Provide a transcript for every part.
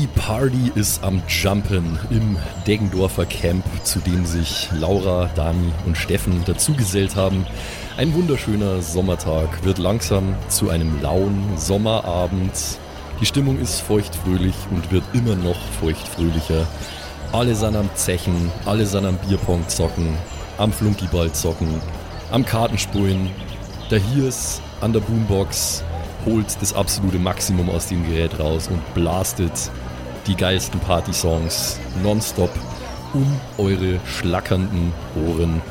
Die Party ist am Jumpen im Deggendorfer Camp, zu dem sich Laura, Dani und Steffen dazugesellt haben. Ein wunderschöner Sommertag wird langsam zu einem lauen Sommerabend. Die Stimmung ist feuchtfröhlich und wird immer noch feuchtfröhlicher. Alle sind am Zechen, alle sind am Bierpong zocken, am Flunkyball zocken, am Kartenspulen. Der Hiers an der Boombox holt das absolute Maximum aus dem Gerät raus und blastet die geilsten Party-Songs nonstop um eure schlackernden Ohren.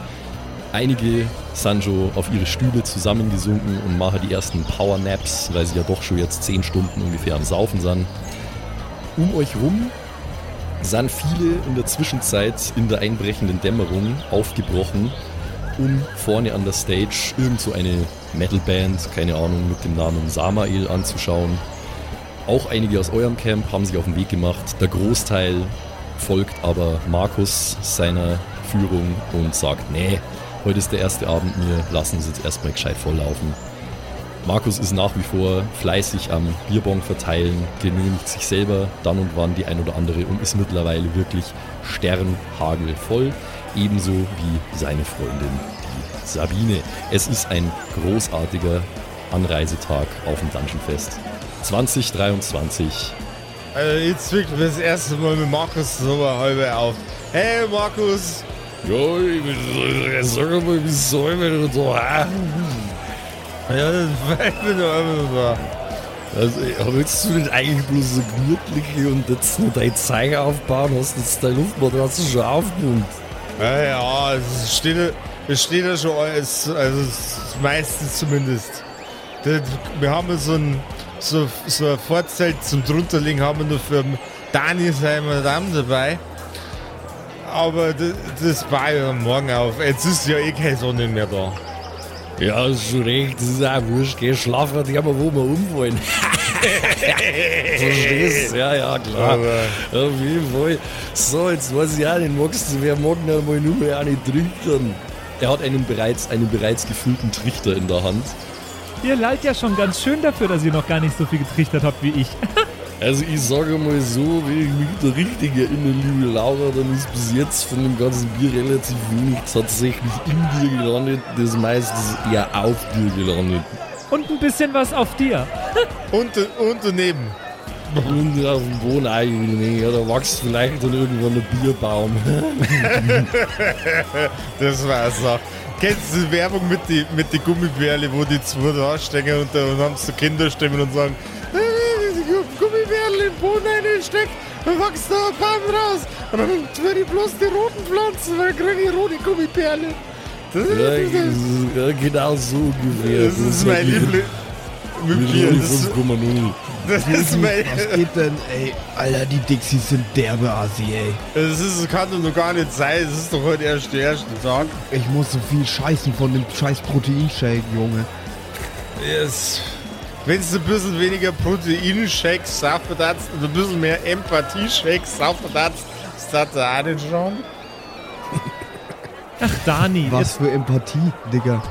Einige schon auf ihre Stühle zusammengesunken und machen die ersten Power-Naps, weil sie ja doch schon jetzt 10 Stunden ungefähr am Saufen sind. Um euch rum sind viele in der Zwischenzeit in der einbrechenden Dämmerung aufgebrochen, um vorne an der Stage irgend so eine Metalband, keine Ahnung, mit dem Namen Samael anzuschauen. Auch einige aus eurem Camp haben sich auf den Weg gemacht. Der Großteil folgt aber Markus seiner Führung und sagt, nee, heute ist der erste Abend, wir lassen uns jetzt erstmal gescheit volllaufen. Markus ist nach wie vor fleißig am Bierbong verteilen, genehmigt sich selber dann und wann die ein oder andere und ist mittlerweile wirklich sternhagelvoll, ebenso wie seine Freundin, die Sabine. Es ist ein großartiger Anreisetag auf dem Dungeon Fest. 2023. Also jetzt wirklich das erste Mal mit Markus so halbe auf. Hey Markus! Ja, ich sag mal, wie soll man so? Ja, das fällt mir doch einfach so. Also, willst du nicht eigentlich bloß so gemütlich und jetzt nur dein Zeiger aufbauen? Hast jetzt deine Luftmatratze schon aufgepumpt? Ja, ja, es steht, es steht ja schon alles, also das meiste zumindest. Das, wir haben so ein, so, so ein Vorzelt zum drunterlegen, haben wir nur für Dani sein Madame dabei. Aber das, das war ja morgen auf. Jetzt ist ja eh keine Sonne mehr da. Ja, ist schon recht, das ist auch wurscht, geh schlafen, die haben wir, wo wir umfallen. Verstehst du? Ja, ja, klar. Aber- Auf jeden Fall. So, jetzt weiß ich auch nicht, magst du, wer mag denn einmal nur mehr eine trichtern? Er hat einen bereits, einen bereits gefüllten Trichter in der Hand. Ihr lallt ja schon ganz schön dafür, dass ihr noch gar nicht so viel getrichtert habt wie ich. Also ich sage mal so, wenn ich mich da richtig erinnere, liebe Laura, dann ist bis jetzt von dem ganzen Bier relativ wenig tatsächlich in dir gelandet, das meistens eher auf dir gelandet. Und ein bisschen was auf dir. Und, und daneben. Und auf dem Boden eigentlich, ja, da wächst vielleicht dann irgendwann ein Bierbaum. Das war so. Kennst du die Werbung mit die, mit die Gummibärle, wo die zwei da stecken und dann haben sie Kinderstimmen und sagen, "Äh, Gummibärle in den Boden reinsteckt, dann wächst da ein Baum raus. Und dann tue ich bloß die roten Pflanzen, dann kriege ich rote Gummibärle. Das, ist- das, ja, genau so ungefähr. das ist mein Liebling. Bier. Das, ist- 5,0. das ist mein. Was geht denn, ey? Alter, die Dixies sind derbe Asi, ey. Das ist, kann doch gar nicht sein. Das ist doch heute erst der erste Tag. Ich muss so viel scheißen von dem scheiß Proteinshake, Junge. Yes. Wenn es ein bisschen weniger Proteinshakes saufen darfst und ein bisschen mehr Empathie-Shakes saufen darfst, ist das da auch nicht schon? Ach, Dani, Was für Empathie, Digga.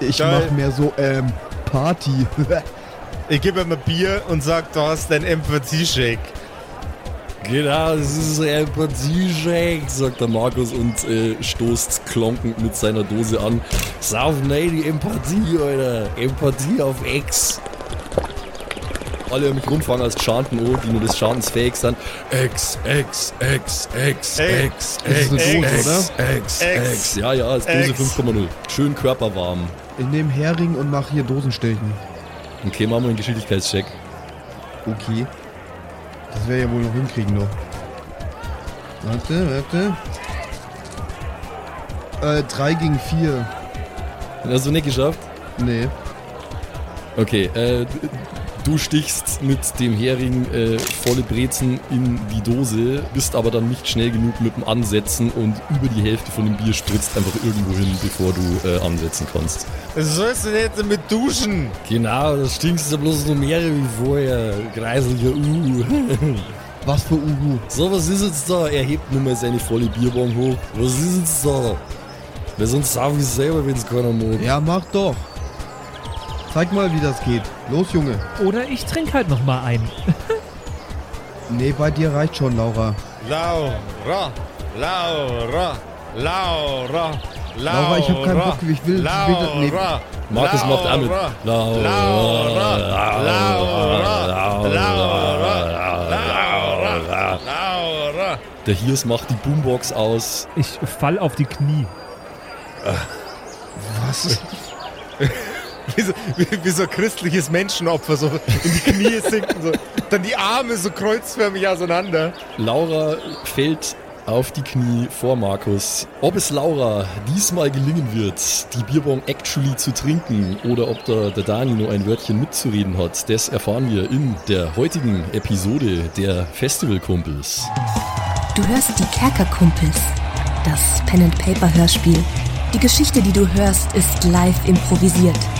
Ich Geil. mach mehr so, ähm, Party. Ich gebe ihm ein Bier und sag, du hast dein Empathie-Shake. Genau, das ist ein Empathie-Shake, sagt der Markus und äh, stoßt klonkend mit seiner Dose an. Sauf nein, die Empathie, Alter. Empathie auf Ex. Alle um mich rumfangen als Chanten, oh, die nur des Chantens fähig sind. Ex, Ex, Ex, Ex, Ex, Ex, Ex, Ex, Ex. Ex. Ja, ja, ist Dose Ex. 5,0. Schön körperwarm. Ich nehme Hering und mach hier Dosenstechen. Okay, machen wir einen Geschicklichkeitscheck. Okay. Das wäre ja wohl noch hinkriegen noch. Warte, warte. Äh, 3 gegen 4. Hast du nicht geschafft? Nee. Okay, äh, du stichst mit dem Hering äh, volle Brezen in die Dose, bist aber dann nicht schnell genug mit dem Ansetzen und über die Hälfte von dem Bier spritzt einfach irgendwo hin, bevor du äh, ansetzen kannst. Das sollst du nicht damit duschen. Genau, das stinkst ja bloß noch mehr wie vorher. Kreiseliger Uh. Was für Uhu. So, was ist jetzt da? Er hebt nur mal seine volle Bierbong hoch. Was ist jetzt da? Weil sonst sag ich selber, wenn es keiner mag. Ja, mach doch. Zeig mal, wie das geht. Los, Junge. oder ich trinke halt noch mal ein. Nee, bei dir reicht schon, Laura. Laura, Laura, Laura, Laura. Laura, ich hab keinen Bock, ich will- ich will das- nee. Laura, Markus macht auch mit. Laura, Laura, Laura, Laura, Laura, Laura, Laura. Der Hirs macht die Boombox aus. Ich fall auf die Knie. Was? Wie so, wie, wie so ein christliches Menschenopfer, so in die Knie sinken, so. dann die Arme so kreuzförmig auseinander. Laura fällt auf die Knie vor Markus. Ob es Laura diesmal gelingen wird, die Bierbong actually zu trinken oder ob da der Dani nur ein Wörtchen mitzureden hat, das erfahren wir in der heutigen Episode der Festivalkumpels. Du hörst die Kerkerkumpels, das Pen-and-Paper-Hörspiel. Die Geschichte, die du hörst, ist live improvisiert.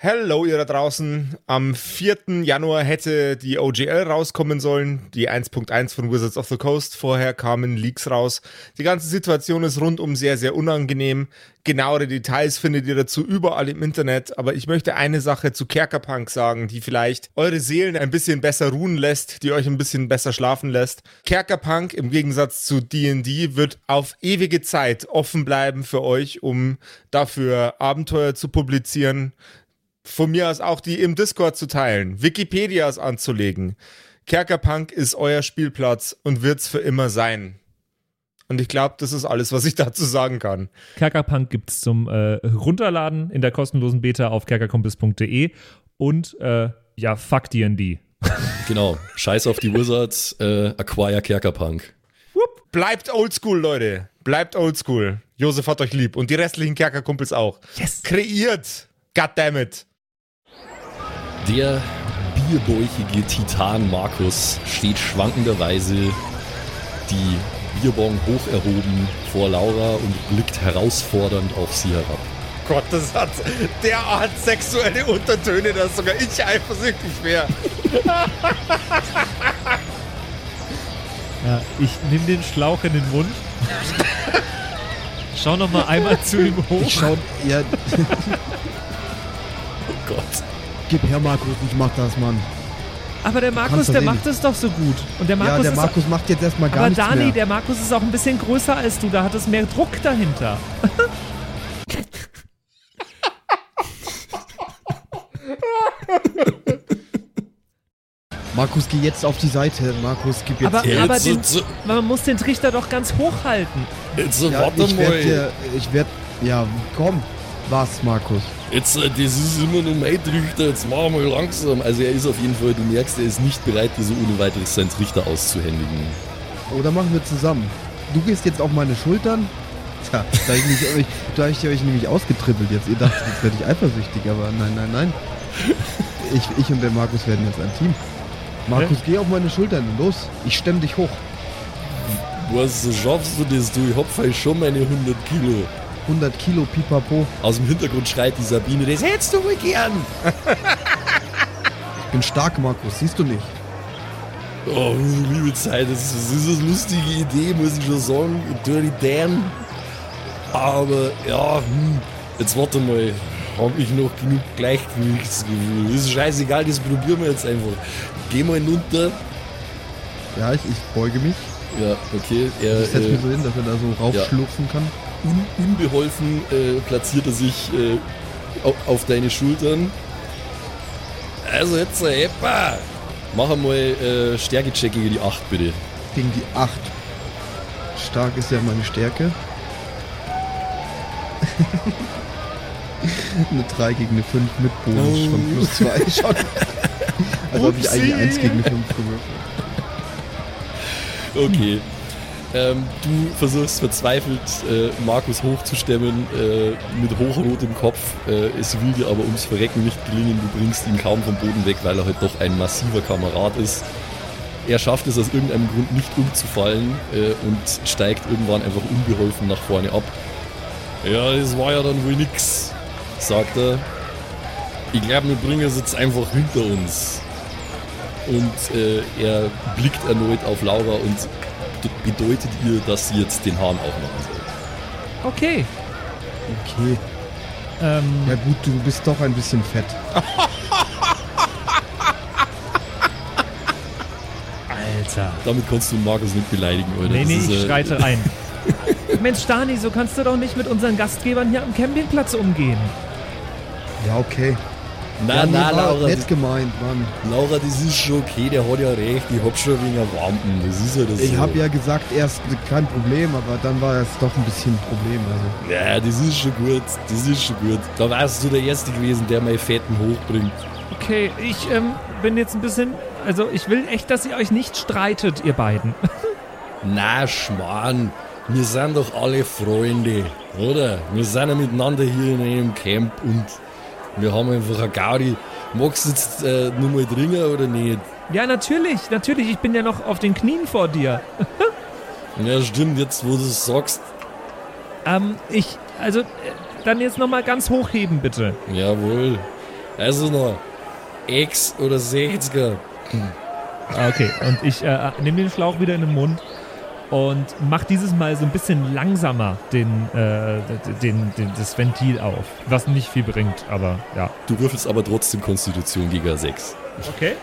Hello, ihr da draußen. Am 4. Januar hätte die OGL rauskommen sollen, die 1.1 von Wizards of the Coast. Vorher kamen Leaks raus. Die ganze Situation ist rundum sehr, sehr unangenehm. Genauere Details findet ihr dazu überall im Internet. Aber ich möchte eine Sache zu Kerkerpunk sagen, die vielleicht eure Seelen ein bisschen besser ruhen lässt, die euch ein bisschen besser schlafen lässt. Kerkerpunk im Gegensatz zu D&D wird auf ewige Zeit offen bleiben für euch, um dafür Abenteuer zu publizieren von mir aus auch die im Discord zu teilen, Wikipedias anzulegen. Kerkerpunk ist euer Spielplatz und wird's für immer sein. Und ich glaube, das ist alles, was ich dazu sagen kann. Kerkerpunk gibt's zum äh, Runterladen in der kostenlosen Beta auf kerkerkumpels.de und äh, ja, fuck D&D. Genau, scheiß auf die Wizards, äh, acquire Kerkerpunk. Bleibt oldschool, Leute. Bleibt oldschool. Josef hat euch lieb und die restlichen Kerkerkumpels auch. Yes. Kreiert. Goddammit. Der bierbäuchige Titan Markus steht schwankenderweise die Bierbong hoch erhoben vor Laura und blickt herausfordernd auf sie herab. Gott, das hat derart sexuelle Untertöne, dass sogar ich eifersüchtig wäre. Ja, ich nehme den Schlauch in den Mund. Schau noch mal einmal zu ihm hoch. Ich schau, ja. Gib her, Markus, ich mach das, Mann. Aber der Markus, der macht es doch so gut. Und der Markus ja, der ist Markus macht jetzt erstmal gar aber nichts Dani, mehr. der Markus ist auch ein bisschen größer als du. Da hat es mehr Druck dahinter. Markus, geh jetzt auf die Seite. Markus, gib jetzt Aber, Ja, aber jetzt- den, man muss den Trichter doch ganz hoch halten. Jetzt ja, warte ich werde ich werde, ja, komm. Was, Markus? Jetzt, äh, das ist immer nur mein Trichter, jetzt machen wir langsam. Also er ist auf jeden Fall, du merkst, er ist nicht bereit, dir so ohne weiteres seinen Trichter auszuhändigen. Oder machen wir zusammen? Du gehst jetzt auf meine Schultern? Tja, da ich, mich, euch- da ich euch nämlich ausgetrippelt jetzt. Ihr dachtet, jetzt werde ich eifersüchtig, aber nein, nein, nein. Ich, ich und der Markus werden jetzt ein Team. Markus, geh auf meine Schultern. Los, ich stemm dich hoch. Was schaffst du das, du? Ich hab vielleicht schon meine 100 Kilo. 100 Kilo Pipapo. Aus dem Hintergrund schreit die Sabine, das hättest du wohl gern. Ich bin stark, Markus. Siehst du nicht? Oh, liebe Zeit, das ist, das ist eine lustige Idee, muss ich schon sagen. Dirty Dan. Aber, ja, hm, jetzt warte mal. Hab ich noch genug Gleichgewichtsgefühl? Das ist scheißegal, das probieren wir jetzt einfach. Geh mal hinunter. Ja, ich, ich beuge mich. Ja, okay. Er, Ich setze äh, mich so hin, dass er da so raufschlupfen kann. Un unbeholfen äh, platziert er sich äh, auf, auf deine Schultern. Also jetzt, äh, Eppa! Mach einmal äh, Stärkecheck gegen die 8, bitte. Gegen die 8. Stark ist ja meine Stärke. eine 3 gegen eine 5 mit Bonus Oh. von plus 2 schon. Also habe ich eigentlich 1 gegen eine 5 gewürfelt. Okay. Ähm, du versuchst verzweifelt, äh, Markus hochzustemmen äh, mit hochrotem Kopf. Äh, es will dir aber ums Verrecken nicht gelingen. Du bringst ihn kaum vom Boden weg, weil er halt doch ein massiver Kamerad ist. Er schafft es aus irgendeinem Grund nicht umzufallen äh, und steigt irgendwann einfach unbeholfen nach vorne ab. Ja, das war ja dann wohl nix, sagt er. ich glaube, wir bringen es jetzt einfach hinter uns. Und äh, er blickt erneut auf Laura und bedeutet ihr, dass sie jetzt den Hahn aufmachen soll. Okay. Okay. Ähm, Ja gut, du bist doch ein bisschen fett. Alter. Damit kannst du Markus nicht beleidigen, oder? Nee, Das nee, ist, ich äh, schreite ein. Mensch, Dani, so kannst du doch nicht mit unseren Gastgebern hier am Campingplatz umgehen. Ja, okay. Na, ja, na, Laura, nett gemeint, Mann. Laura, das ist schon okay, der hat ja recht, ich hab schon wegen Wampen, das ist ja das Ich so. habe ja gesagt, erst kein Problem, aber dann war es doch ein bisschen ein Problem. Also. Ja, das ist schon gut, das ist schon gut. Da warst du der Erste gewesen, der meine Fetten hochbringt. Okay, ich ähm, bin jetzt ein bisschen. Also, ich will echt, dass ihr euch nicht streitet, ihr beiden. Na, Schmarrn, wir sind doch alle Freunde, oder? Wir sind ja miteinander hier in einem Camp und wir haben einfach eine Gaudi. Magst du jetzt äh, nur mal dringen oder nicht? Ja, natürlich, natürlich. Ich bin ja noch auf den Knien vor dir. Ja, stimmt, jetzt wo du es sagst. Ähm, ich. Also, äh, dann jetzt nochmal ganz hochheben, bitte. Jawohl. Also noch X oder 60er. Ah, Okay, und ich äh, nehme den Schlauch wieder in den Mund und mach dieses Mal so ein bisschen langsamer den, äh, den, den, das Ventil auf. Was nicht viel bringt, aber ja. Du würfelst aber trotzdem Konstitution gegen 6. Okay.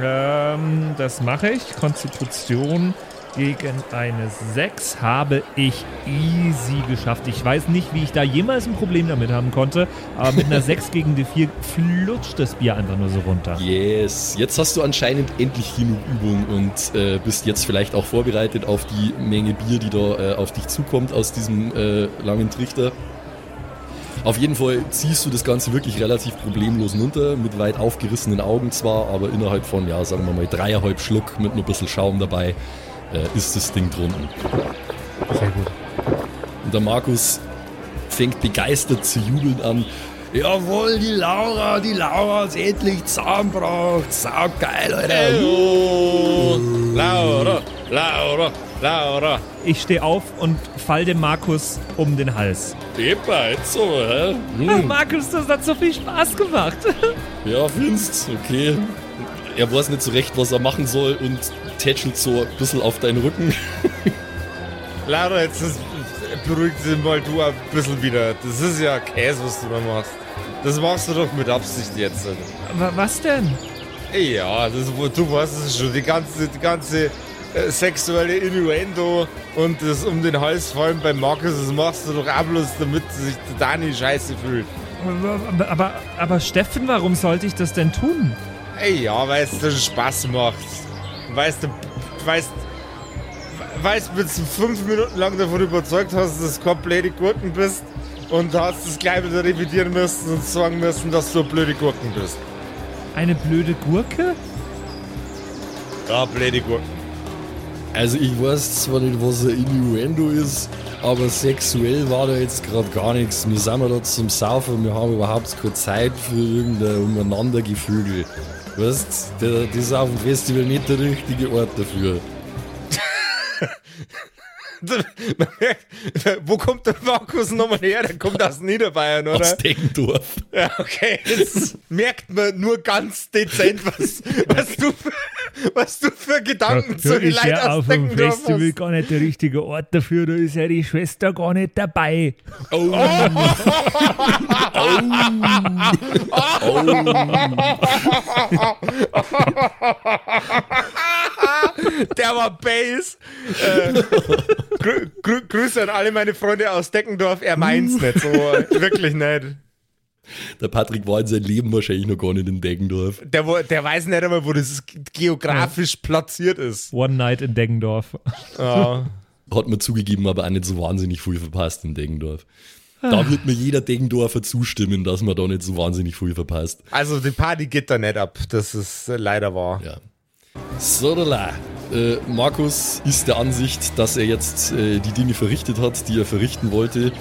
Ähm, das mache ich. Konstitution gegen eine 6 habe ich easy geschafft. Ich weiß nicht, wie ich da jemals ein Problem damit haben konnte, aber mit einer 6 gegen die 4 flutscht das Bier einfach nur so runter. Yes, jetzt hast du anscheinend endlich genug Übung und äh, bist jetzt vielleicht auch vorbereitet auf die Menge Bier, die da äh, auf dich zukommt aus diesem äh, langen Trichter. Auf jeden Fall ziehst du das Ganze wirklich relativ problemlos runter, mit weit aufgerissenen Augen zwar, aber innerhalb von, ja, sagen wir mal, dreieinhalb Schluck mit nur ein bisschen Schaum dabei äh, ist das Ding drunten. Sehr gut. Und der Markus fängt begeistert zu jubeln an. Jawohl, die Laura, die Laura hat endlich zusammengebracht. Sau geil, Alter. Oh, Laura, Laura, Laura. Ich stehe auf und fall dem Markus um den Hals. Epa, jetzt so, hä? Ach, Hm. Markus, das hat so viel Spaß gemacht. Ja, findest okay. Er weiß nicht so recht, was er machen soll und tätschelt so ein bisschen auf deinen Rücken. Laura, jetzt ist, beruhigt sie mal du ein bisschen wieder. Das ist ja Käse, was du da machst. Das machst du doch mit Absicht jetzt. Wa- Was denn? Ja, das, du weißt es schon. Die ganze, die ganze äh, sexuelle Innuendo und das um den Hals fallen bei Markus, das machst du doch auch bloß, damit sich Dani scheiße fühlt. Aber, aber, aber Steffen, warum sollte ich das denn tun? Ey, ja, weil es dir Spaß macht. Weißt du, weißt, weißt, du, fünf Minuten lang davon überzeugt hast, dass du kein blöde Gurken bist und hast es gleich wieder revidieren müssen und sagen müssen, dass du eine blöde Gurken bist. Eine blöde Gurke? Ja, blöde Gurken. Also ich weiß zwar nicht, was ein Innuendo ist, aber sexuell war da jetzt gerade gar nichts. Wir sind ja da zum Saufen, wir haben überhaupt keine Zeit für irgendein Umeinandergefügel. Weißt, der, das ist auf dem Festival nicht der richtige Ort dafür. Wo kommt der Markus nochmal her? Der kommt aus Niederbayern, oder? Aus Deggendorf. Ja, okay. Jetzt merkt man nur ganz dezent, was, was, du, für, was du für Gedanken zu den Leuten aus Deckendorf hast. gar nicht der richtige Ort dafür, da ist ja die Schwester gar nicht dabei. Oh. Der war Bass. Äh, grü grü Grüße an alle meine Freunde aus Deckendorf. Er meint's nicht so. Wirklich nicht. Der Patrick war in seinem Leben wahrscheinlich noch gar nicht in Deggendorf. Der, der weiß nicht einmal, wo das geografisch platziert ist. One Night in Deggendorf. Ja. Hat man zugegeben, aber auch nicht so wahnsinnig viel verpasst in Deggendorf. Da wird mir jeder Deggendorfer zustimmen, dass man da nicht so wahnsinnig viel verpasst. Also die Party geht da nicht ab. Das ist leider wahr. Ja. Sodala. Äh, Markus ist der Ansicht, dass er jetzt äh, die Dinge verrichtet hat, die er verrichten wollte.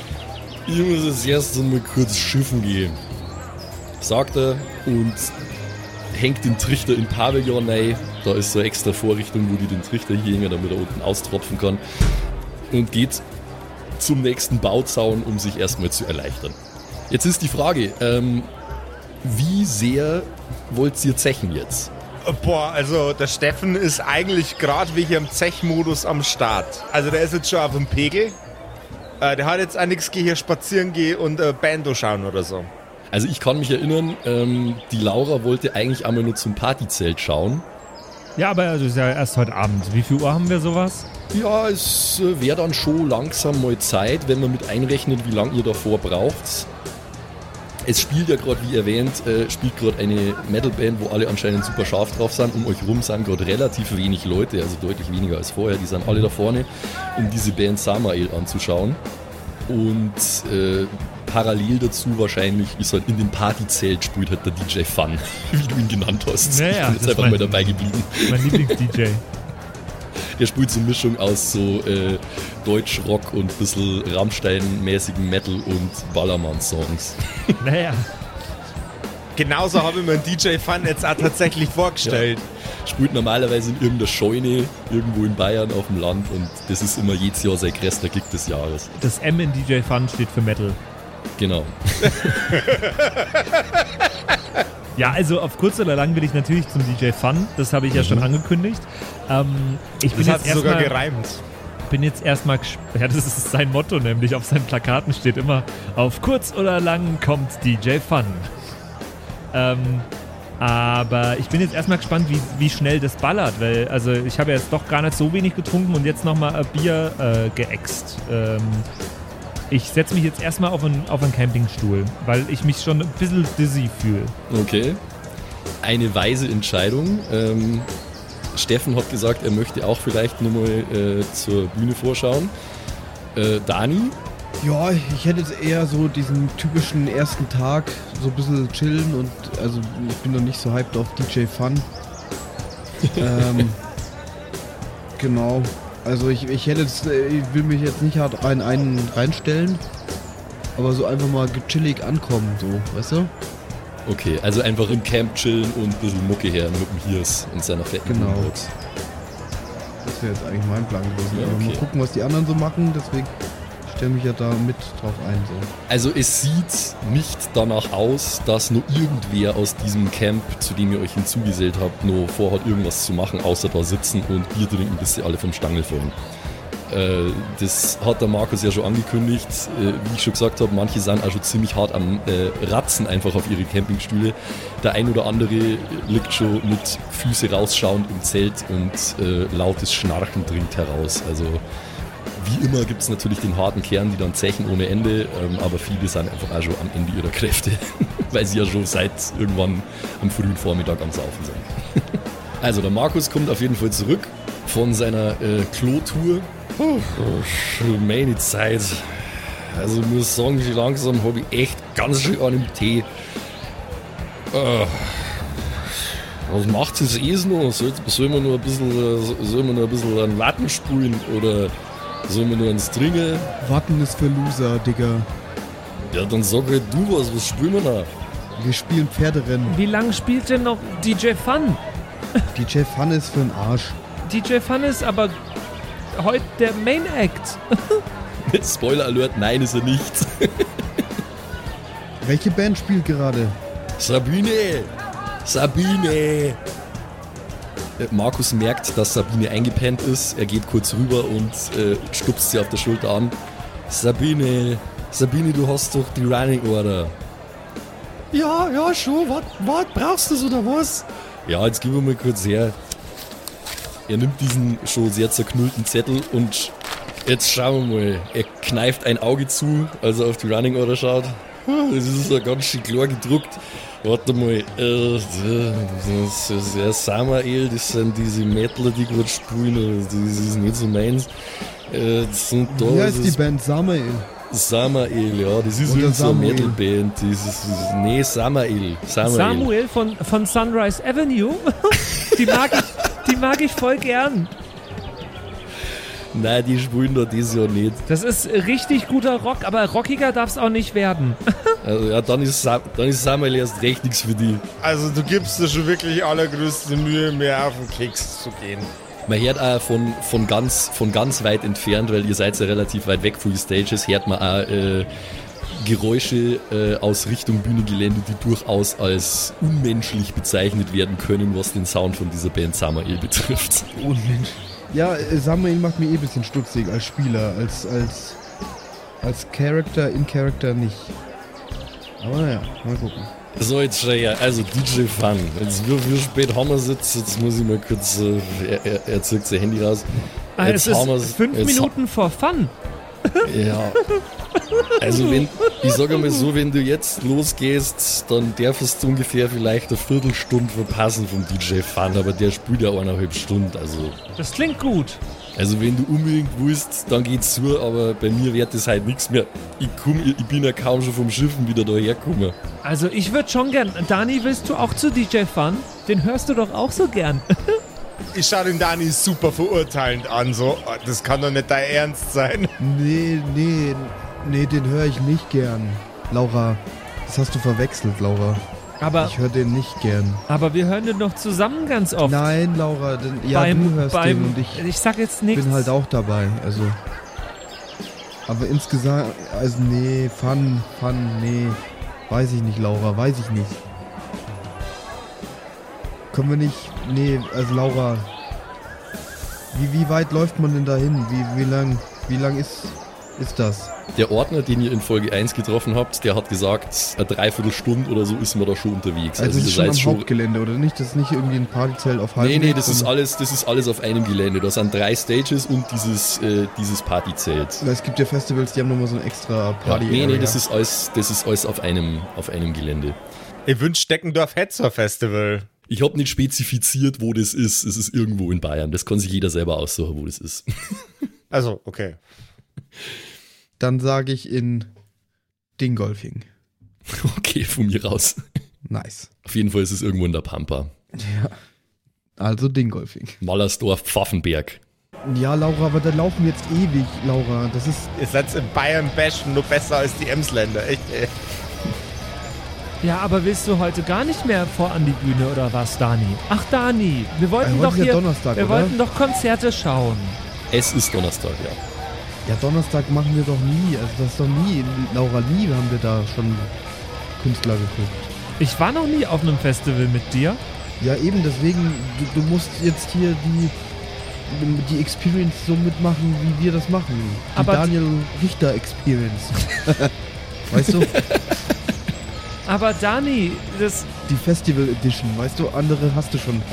Ich muss jetzt erst einmal kurz schiffen gehen. Sagt er und hängt den Trichter in Pavillon rein. Da ist so eine extra Vorrichtung, wo die den Trichter hier hängen, damit er unten austropfen kann. Und geht zum nächsten Bauzaun, um sich erstmal zu erleichtern. Jetzt ist die Frage, ähm, wie sehr wollt ihr zechen jetzt? Boah, also der Steffen ist eigentlich gerade wie hier im Zechmodus am Start. Also der ist jetzt schon auf dem Pegel. Äh, der hat jetzt auch nichts hier spazieren gehen und äh, Bando schauen oder so. Also ich kann mich erinnern, ähm, die Laura wollte eigentlich einmal nur zum Partyzelt schauen. Ja, aber das ist ja erst heute Abend. Wie viel Uhr haben wir sowas? Ja, es äh, wäre dann schon langsam mal Zeit, wenn man mit einrechnet, wie lange ihr davor braucht. Es spielt ja gerade, wie erwähnt, äh, spielt gerade eine Metalband, wo alle anscheinend super scharf drauf sind. Um euch rum sind gerade relativ wenig Leute, also deutlich weniger als vorher. Die sind alle da vorne, um diese Band Samael anzuschauen. Und äh, parallel dazu wahrscheinlich ist halt in dem Partyzelt spielt halt der DJ Fun, wie du ihn genannt hast. Ja, ja, ich bin jetzt einfach mal dabei geblieben. Mein Lieblings-DJ. Der spielt so eine Mischung aus so äh, Deutsch-Rock und bisschen Rammstein-mäßigen Metal und Ballermann-Songs. naja. Genauso habe ich mir einen DJ-Fun jetzt auch tatsächlich vorgestellt. Spielt normalerweise in irgendeiner Scheune irgendwo in Bayern auf dem Land und das ist immer jedes Jahr sein größter Gig des Jahres. Das M in DJ Fun steht für Metal. Genau. Ja, also auf kurz oder lang will ich natürlich zum DJ Fun. Das habe ich ja schon angekündigt. Ähm, ich bin Das hat jetzt sogar erstmal gereimt. bin jetzt erstmal gesp- ja, das ist sein Motto nämlich auf seinen Plakaten steht immer auf kurz oder lang kommt DJ Fun. Ähm, aber ich bin jetzt erstmal gespannt, wie, wie schnell das ballert, weil also ich habe jetzt doch gar nicht so wenig getrunken und jetzt nochmal Bier äh, geäxt. Ähm, ich setze mich jetzt erstmal auf einen, auf einen Campingstuhl, weil ich mich schon ein bisschen dizzy fühle. Okay. Eine weise Entscheidung. Ähm, Steffen hat gesagt, er möchte auch vielleicht nochmal äh, zur Bühne vorschauen. Äh, Dani, Ja, ich hätte jetzt eher so diesen typischen ersten Tag, so ein bisschen chillen und also ich bin noch nicht so hyped auf DJ Fun. ähm, genau. Also ich, ich hätte jetzt, äh, ich will mich jetzt nicht hart rein einen reinstellen, aber so einfach mal gechillig ankommen, so, weißt du? okay, also einfach im Camp chillen und ein bisschen Mucke her mit dem Hirs und seiner fetten Genau. Boombox. Das wäre jetzt eigentlich mein Plan gewesen. Ja, okay. mal gucken, was die anderen so machen, deswegen stelle mich ja da mit drauf ein. So. Also es sieht nicht danach aus, dass nur irgendwer aus diesem Camp, zu dem ihr euch hinzugesellt habt, nur vorhat, irgendwas zu machen, außer da sitzen und Bier trinken, bis sie alle vom Stangel fallen. Äh, das hat der Markus ja schon angekündigt. Äh, wie ich schon gesagt habe, manche sind auch schon ziemlich hart am äh, Ratzen einfach auf ihre Campingstühle. Der ein oder andere liegt schon mit Füße rausschauend im Zelt und lautes Schnarchen dringt heraus. Also wie immer gibt es natürlich den harten Kern, die dann zechen ohne Ende, ähm, aber viele sind einfach auch schon am Ende ihrer Kräfte, weil sie ja schon seit irgendwann am frühen Vormittag am Saufen sind. also der Markus kommt auf jeden Fall zurück von seiner äh, Klo-Tour. Oh, meine Zeit. Also ich muss sagen, so langsam habe ich echt ganz schön an dem Tee. Äh, was macht das eh noch? Soll, soll man nur ein bisschen, äh, soll ein bisschen an Latten spulen oder soll man nur ans Trinken? Warten ist für Loser, Digga. Ja, dann sag halt du was, was spielen wir da? Wir spielen Pferderennen. Wie lange spielt denn noch DJ Fun? DJ Fun ist für den Arsch. DJ Fun ist aber heute der Main Act. Spoiler Alert, nein ist er nicht. Welche Band spielt gerade? Sabine! Sabine! Markus merkt, dass Sabine eingepennt ist. Er geht kurz rüber und äh, stupst sie auf der Schulter an. Sabine, Sabine, du hast doch die Running Order. Ja, ja, schon. Was, was brauchst du oder was? Ja, jetzt gib mir mal kurz her. Er nimmt diesen schon sehr zerknüllten Zettel und jetzt schauen wir mal. Er kneift ein Auge zu, als er auf die Running Order schaut. Das ist ja ganz schön klar gedruckt. Warte mal, äh, das ist ja Samael, das sind diese Metaler, die gerade spielen, das ist nicht so meins. Äh, das sind da, Wie heißt das die Band? Samael. Samael, ja, das ist Oder so eine Samuel. Metalband. Das ist, das ist, nee, Samael. Samael. Samuel von, von Sunrise Avenue. die, mag ich, die mag ich voll gern. Nein, die spielen da dieses Jahr nicht. Das ist richtig guter Rock, aber rockiger darf es auch nicht werden. Also, ja, dann ist, Sa dann ist Samael erst recht nichts für die. Also du gibst dir schon wirklich allergrößte Mühe, mir auf den Keks zu gehen. Man hört auch von, von, ganz, von ganz weit entfernt, weil ihr seid ja relativ weit weg von den Stages, hört man auch äh, Geräusche äh, aus Richtung Bühnengelände, die durchaus als unmenschlich bezeichnet werden können, was den Sound von dieser Band Samael betrifft. Unmensch. Ja, Samael macht mir eh ein bisschen stutzig als Spieler, als, als, als Character, in Character nicht. Aber naja, mal gucken. So, jetzt schau her. Also DJ Fun. Jetzt, wie, wie spät haben wir es jetzt? Muss ich mal kurz, äh, er, er, er zückt sein Handy raus. Ah, Jetzt es ist fünf jetzt Minuten vor Fun. Ja. Also wenn, ich sage mal so, wenn du jetzt losgehst, dann darfst du ungefähr vielleicht eine Viertelstunde verpassen vom DJ Fun, aber der spielt ja eineinhalb Stunden. Also, Das klingt gut. also wenn du unbedingt willst, dann geht's zu, aber bei mir wird das halt nichts mehr. Ich, komm, ich bin ja kaum schon vom Schiffen wieder daher gekommen. Also ich würde schon gern. Dani, willst du auch zu DJ Fun? Den hörst du doch auch so gern. Ich schaue den Dani super verurteilend an, so, oh, das kann doch nicht dein Ernst sein. Nee, nee, nee, den höre ich nicht gern. Laura, das hast du verwechselt, Laura. Aber, Ich höre den nicht gern. aber wir hören den doch zusammen ganz oft. Nein, Laura, denn, ja, beim, du hörst beim, den und ich ich sag jetzt nichts. bin halt auch dabei. Also. Aber insgesamt, also nee, Fun, Fun, nee. Weiß ich nicht, Laura, weiß ich nicht. Können wir nicht, nee, also Laura. Wie, wie weit läuft man denn dahin? Wie, wie lang, wie lang ist, ist das? Der Ordner, den ihr in Folge 1 getroffen habt, der hat gesagt, eine Dreiviertelstunde oder so ist man da schon unterwegs. Also, Also, es ihr ist schon am schon. Hauptgelände, oder nicht? Das ist nicht irgendwie ein Partyzelt auf halbem Nee, nee, das ist alles, das ist alles auf einem Gelände. Da sind drei Stages und dieses, äh, dieses Partyzelt. Es gibt ja Festivals, die haben nochmal so ein extra Ja, Party. nee, nee, Area. das ist alles, das ist alles auf einem, auf einem Gelände. Ich wünsche Steckendorf Hetzer Festival. Ich habe nicht spezifiziert, wo das ist. Es ist irgendwo in Bayern. Das kann sich jeder selber aussuchen, wo das ist. Also, okay. Dann sage ich in Dingolfing. Okay, von mir raus. Nice. Auf jeden Fall ist es irgendwo in der Pampa. Ja. Also Dingolfing. Mallersdorf, Pfaffenberg. Ja, Laura, aber da laufen wir jetzt ewig, Laura. Das ist. Ihr seid in Bayern bashen nur besser als die Emsländer. Echt, ey. Ja, aber willst du heute gar nicht mehr vor an die Bühne oder was, Dani? Ach, Dani, wir wollten Äh, heute doch ist ja hier, Donnerstag, wir oder? wollten doch Konzerte schauen. Es ist Donnerstag, ja. Ja, Donnerstag machen wir doch nie. Also das ist doch nie. Laura, nie haben wir da schon Künstler geguckt. Ich war noch nie auf einem Festival mit dir. Ja, eben, deswegen, du, du musst jetzt hier die, die Experience so mitmachen, wie wir das machen. Die Aber- Daniel Richter Experience. weißt du? Aber Dani, das, Die Festival Edition, weißt du? Andere hast du schon.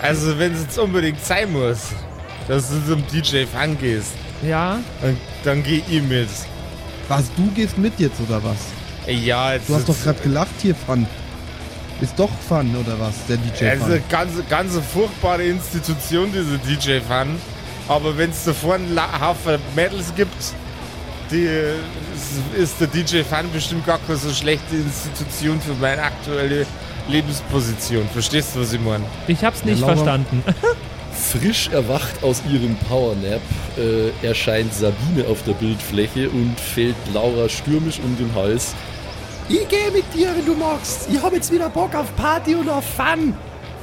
Also, wenn es jetzt unbedingt sein muss, dass du zum DJ Fun gehst, ja, dann, dann geh ich mit. was, du gehst mit jetzt oder was? Ja, jetzt Du hast doch gerade gelacht hier, Fun. Ist doch Fun oder was, der DJ Es ist Fun? eine ganz, ganz furchtbare Institution, diese DJ Fun. Aber wenn es da vorne einen Haufen Mädels gibt, die ist- der DJ Fun bestimmt gar keine so schlechte Institution für meine aktuelle Lebensposition. Verstehst du, was ich meine? ich hab's nicht Laura- verstanden. Frisch erwacht aus ihrem Powernap äh, erscheint Sabine auf der Bildfläche und fällt Laura stürmisch um den Hals. Ich gehe mit dir, wenn du magst. Ich habe jetzt wieder Bock auf Party und auf Fun.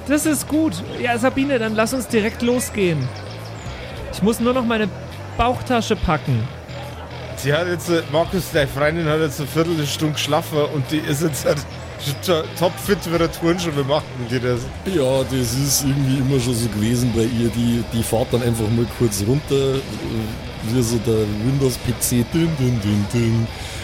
Das ist gut. Ja, Sabine, dann lass uns direkt losgehen. Ich muss nur noch meine Bauchtasche packen. Sie hat jetzt, äh, Markus, deine Freundin hat jetzt eine Viertelstunde geschlafen und die ist jetzt halt to- topfit wie der Turnschuh. Wie macht denn die das? Ja, das ist irgendwie immer schon so gewesen bei ihr. Die, die fährt dann einfach mal kurz runter, wie so der Windows-PC,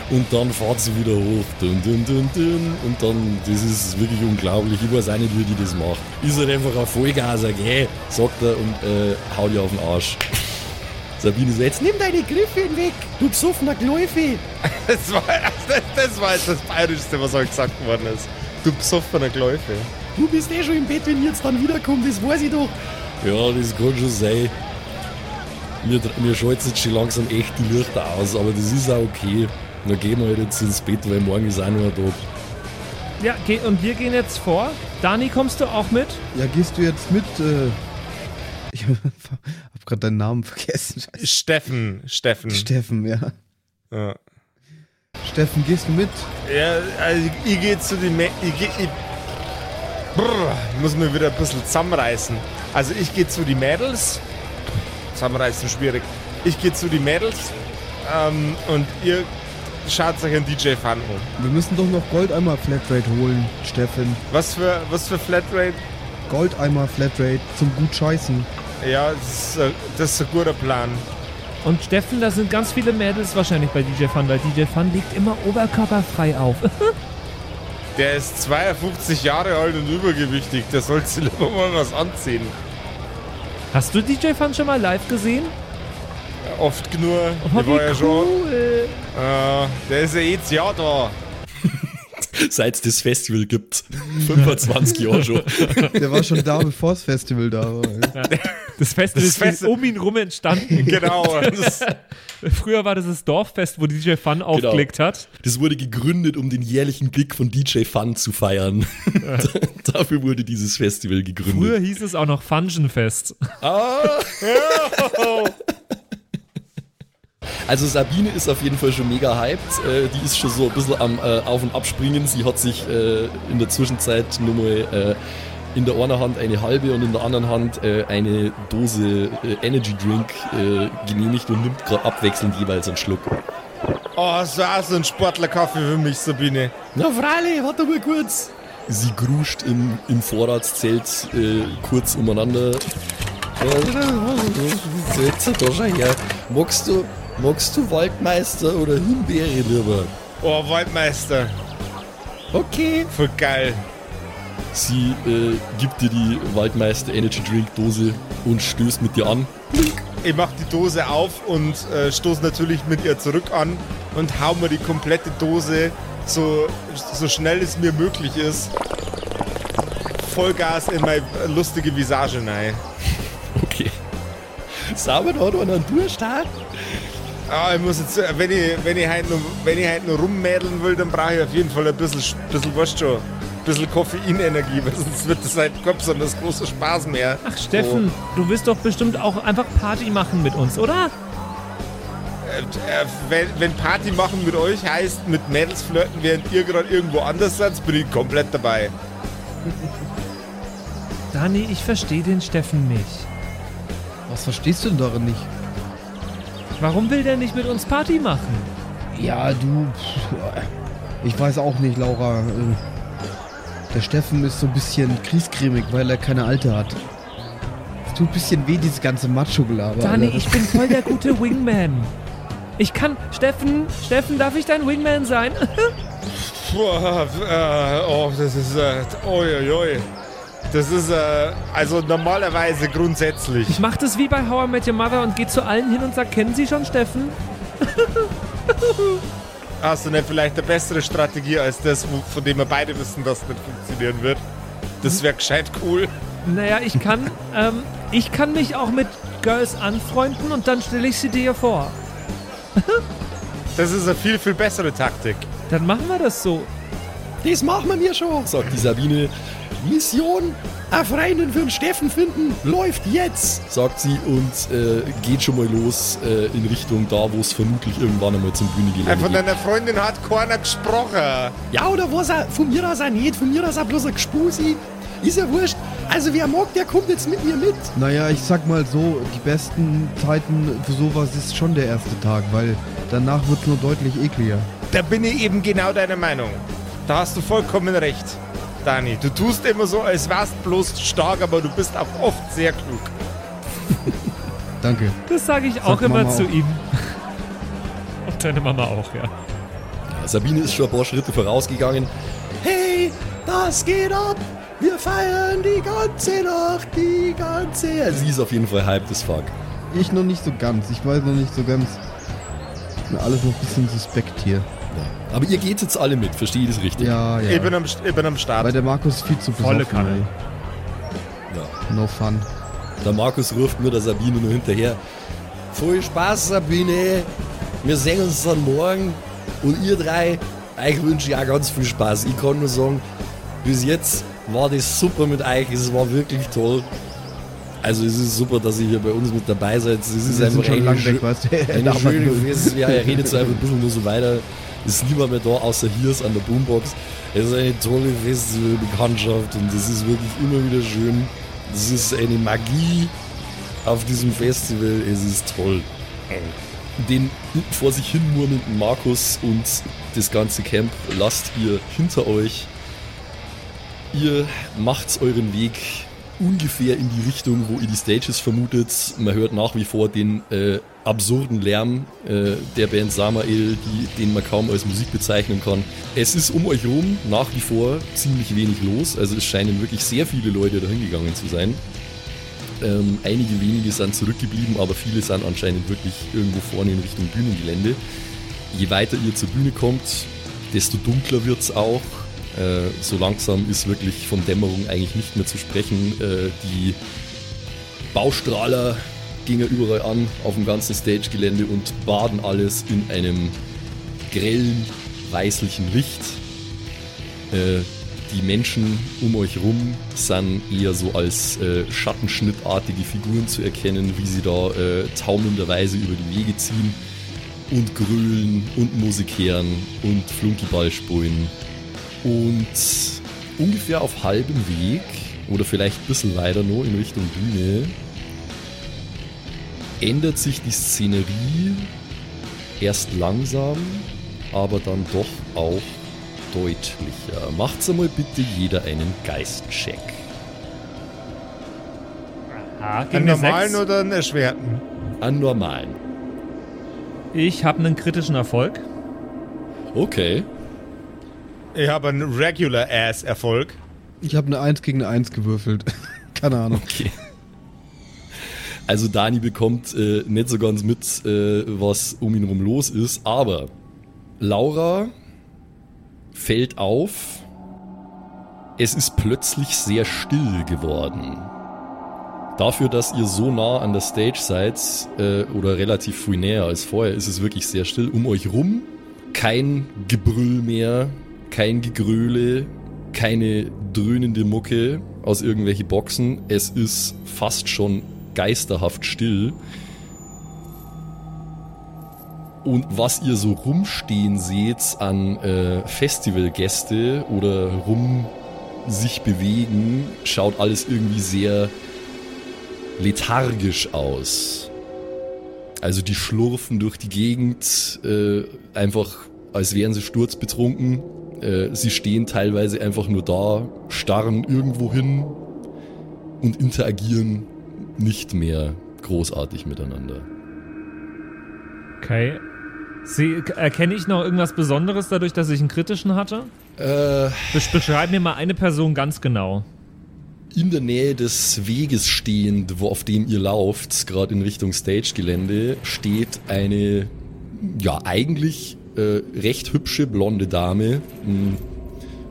und dann fährt sie wieder hoch, dün, dün, dün, dün, und dann, das ist wirklich unglaublich. Ich weiß auch nicht, wie die das macht. Ist halt einfach ein Vollgaser, gell, sagt er und äh, haut ihr auf den Arsch. Sabine so, jetzt nimm deine Griffe weg, du besoffener Gläufe. Das war, das, das war jetzt das Bayerischste, was heute gesagt worden ist. Du besoffener Gläufe. Du bist eh schon im Bett, wenn ich jetzt dann wiederkomme, das weiß ich doch. Ja, das kann schon sein. Mir, mir schaltet jetzt schon langsam echt die Lichter aus, aber das ist auch okay. Dann gehen wir halt jetzt ins Bett, weil morgen ist auch noch ein Tag. Ja, und wir gehen jetzt vor. Dani, kommst du auch mit? Ja, gehst du jetzt mit? Äh, ich hab gerade deinen Namen vergessen. Scheiße. Steffen, Steffen. Steffen, ja. ja. Steffen, gehst du mit? Ja, also ich gehe zu den Mä ich, geh, ich, Brr, ich muss mir wieder ein bisschen zusammenreißen. Also ich gehe zu den Mädels. Zusammenreißen schwierig. Ich gehe zu den Mädels ähm, und ihr schaut euch einen DJ Fun um. Wir müssen doch noch Goldeimer Flatrate holen, Steffen. Was für, was für Flatrate? Goldeimer Flatrate zum gut scheißen. Ja, das ist, äh, das ist ein guter Plan. Und Steffen, da sind ganz viele Mädels wahrscheinlich bei DJ Fun, weil DJ Fun liegt immer oberkörperfrei auf. Der ist 52 Jahre alt und übergewichtig. Der soll sich lieber mal was anziehen. Hast du DJ Fun schon mal live gesehen? Oft genug. Oh, der wie war ja schon. cool. Äh, der ist ja jedes Jahr da. Seit es das Festival gibt. 25 Jahre schon. Der war schon da, bevor das Festival da war. Das Festival Das ist Festi- um ihn rum entstanden. Genau. Das, Früher war das das Dorffest, wo DJ Fun aufgelegt hat. Das wurde gegründet, um den jährlichen Gig von DJ Fun zu feiern. Dafür wurde dieses Festival Früher gegründet. hieß es auch noch Fungenfest. Ah. Also Sabine ist auf jeden Fall schon mega hyped. Äh, die ist schon so ein bisschen am äh, Auf- und Abspringen. Sie hat sich äh, in der Zwischenzeit nur mal äh, in der einen Hand eine halbe und in der anderen Hand äh, eine Dose äh, Energy Drink äh, genehmigt und nimmt gerade abwechselnd jeweils einen Schluck. oh, so auch so ein Sportlerkaffee für mich, Sabine. Na freilich, warte mal kurz. Sie gruscht im, im Vorratszelt äh, kurz umeinander. Setz doch schon her. Magst du, magst du Waldmeister oder Himbeere lieber? Oh, Waldmeister. Okay. Voll geil. Sie äh, gibt dir die Waldmeister Energy Drink Dose und stößt mit dir an. Ich mach die Dose auf und äh, stoß natürlich mit ihr zurück an und hau mir die komplette Dose so, so schnell es mir möglich ist Vollgas in meine lustige Visage rein. Okay. Sauber da noch einen Durst da? Ah, ich muss jetzt, äh, wenn ich, wenn ich halt noch, wenn ich halt noch rummädeln will, dann brauche ich auf jeden Fall ein bisschen, bisschen weißt schon, ein bisschen Koffeinenergie, weil sonst wird das halt kein besonders großer Spaß mehr. Ach, Steffen, du willst doch bestimmt auch einfach Party machen mit uns, oder? Äh, äh, wenn, wenn Party machen mit euch heißt, mit Mädels flirten, während ihr gerade irgendwo anders seid, bin ich komplett dabei. Dani, ich verstehe den Steffen nicht. Was verstehst du denn darin nicht? Warum will der nicht mit uns Party machen? Ja, du. Ich weiß auch nicht, Laura. Der Steffen ist so ein bisschen kriescremig, weil er keine Alte hat. Es tut ein bisschen weh, dieses ganze Macho-Gelaber. Dani, Alter. ich bin voll der gute Wingman. Ich kann. Steffen, Steffen, darf ich dein Wingman sein? Puh, äh, oh, das ist, äh, oi, oi, oi. Das ist, äh, also normalerweise grundsätzlich. Ich mach das wie bei How I Met Your Mother und geh zu allen hin und sag, kennen Sie schon Steffen? Hast du nicht vielleicht eine bessere Strategie als das, von dem wir beide wissen, dass das nicht funktionieren wird? Das wäre gescheit cool. Naja, ich kann, ähm, ich kann mich auch mit Girls anfreunden und dann stelle ich sie dir vor. Das ist eine viel, viel bessere Taktik. Dann machen wir das so. Das machen wir mir schon, sagt die Sabine. Mission, eine Freundin für den Steffen finden, läuft jetzt, sagt sie und äh, geht schon mal los äh, in Richtung da, wo es vermutlich irgendwann einmal zum Äh, Bühnegelände Von geht. deiner Freundin hat keiner gesprochen. Ja, oder was er, von mir aus auch nicht, von mir aus auch bloß ein Gespusi. Ist ja wurscht. Also wer mag, der kommt jetzt mit mir mit. Naja, ich sag mal so, die besten Zeiten für sowas ist schon der erste Tag, weil danach wird es nur deutlich ekliger. Da bin ich eben genau deiner Meinung. Da hast du vollkommen recht, Dani. Du tust immer so, als wärst bloß stark, aber du bist auch oft sehr klug. Danke. Das sage ich auch Sagt immer Mama zu auch. ihm. Und deine Mama auch, ja. Sabine ist schon ein paar Schritte vorausgegangen. Hey, das geht ab. Wir feiern die ganze Nacht, die ganze... Also sie ist auf jeden Fall hyped as fuck. Ich noch nicht so ganz. Ich weiß noch nicht so ganz. Ist mir alles noch ein bisschen suspekt hier. Ja. Aber ihr geht jetzt alle mit, verstehe ich das richtig? Ja, ja. Ich, bin am, ich bin am Weil Start. der Markus ist viel zu. Volle Kanne. Ja. No fun. Der Markus ruft nur der Sabine nur hinterher. Voll Spaß, Sabine. Wir sehen uns dann morgen. Und ihr drei, euch wünsche ich auch ganz viel Spaß. Ich kann nur sagen, bis jetzt war das super mit euch. Es war wirklich toll. Also es ist super, dass ihr hier bei uns mit dabei seid. Es ist Wir einfach sind schon lang weg, weißt du. Eine schöne. Ja, er redet so einfach ein bisschen nur so weiter. Ist niemand mehr da, außer hier ist an der Boombox. Es ist eine tolle Festivalbekanntschaft und es ist wirklich immer wieder schön. Es ist eine Magie auf diesem Festival. Es ist toll. Den vor sich hin murmelnden Markus und das ganze Camp lasst ihr hinter euch. Ihr macht euren Weg ungefähr in die Richtung, wo ihr die Stages vermutet. Man hört nach wie vor den äh, absurden Lärm äh, der Band Samael, die, den man kaum als Musik bezeichnen kann. Es ist um euch herum nach wie vor ziemlich wenig los. Also es scheinen wirklich sehr viele Leute dahin gegangen zu sein. Ähm, einige wenige sind zurückgeblieben, aber viele sind anscheinend wirklich irgendwo vorne in Richtung Bühnengelände. Je weiter ihr zur Bühne kommt, desto dunkler wird es auch. Äh, so langsam ist wirklich von Dämmerung eigentlich nicht mehr zu sprechen. Äh, die Baustrahler gingen überall an auf dem ganzen Stagegelände und baden alles in einem grellen, weißlichen Licht. Äh, die Menschen um euch rum sind eher so als äh, schattenschnittartige Figuren zu erkennen, wie sie da äh, taumelnderweise über die Wege ziehen und grölen und Musik hören und Flunkyball sprühen. Und ungefähr auf halbem Weg oder vielleicht ein bisschen weiter noch in Richtung Bühne ändert sich die Szenerie erst langsam, aber dann doch auch deutlicher. Macht's einmal bitte jeder einen Geistcheck. Aha, gegen Einen eine normalen sechs. oder einen erschwerten? An normalen. Ich habe einen kritischen Erfolg. Okay. Ich habe einen Regular-Ass-Erfolg. Ich habe eine 1 gegen eine 1 gewürfelt. Keine Ahnung. Okay. Also Dani bekommt äh, nicht so ganz mit, äh, was um ihn rum los ist, aber Laura fällt auf, es ist plötzlich sehr still geworden. Dafür, dass ihr so nah an der Stage seid, äh, oder relativ viel näher als vorher, ist es wirklich sehr still. Um euch rum kein Gebrüll mehr, kein Gegröle, keine dröhnende Mucke aus irgendwelchen Boxen. Es ist fast schon geisterhaft still. Und was ihr so rumstehen seht an äh, Festivalgäste oder rum sich bewegen, schaut alles irgendwie sehr lethargisch aus. Also die schlurfen durch die Gegend, äh, einfach als wären sie sturzbetrunken. Äh, sie stehen teilweise einfach nur da, starren irgendwo hin und interagieren nicht mehr großartig miteinander. Okay. Sie, erkenne ich noch irgendwas Besonderes dadurch, dass ich einen kritischen hatte? Äh, Besch beschreib mir mal eine Person ganz genau. in der Nähe des Weges stehend, wo auf dem ihr lauft, gerade in Richtung Stage-Gelände, steht eine, ja, eigentlich äh, recht hübsche blonde Dame. Mh,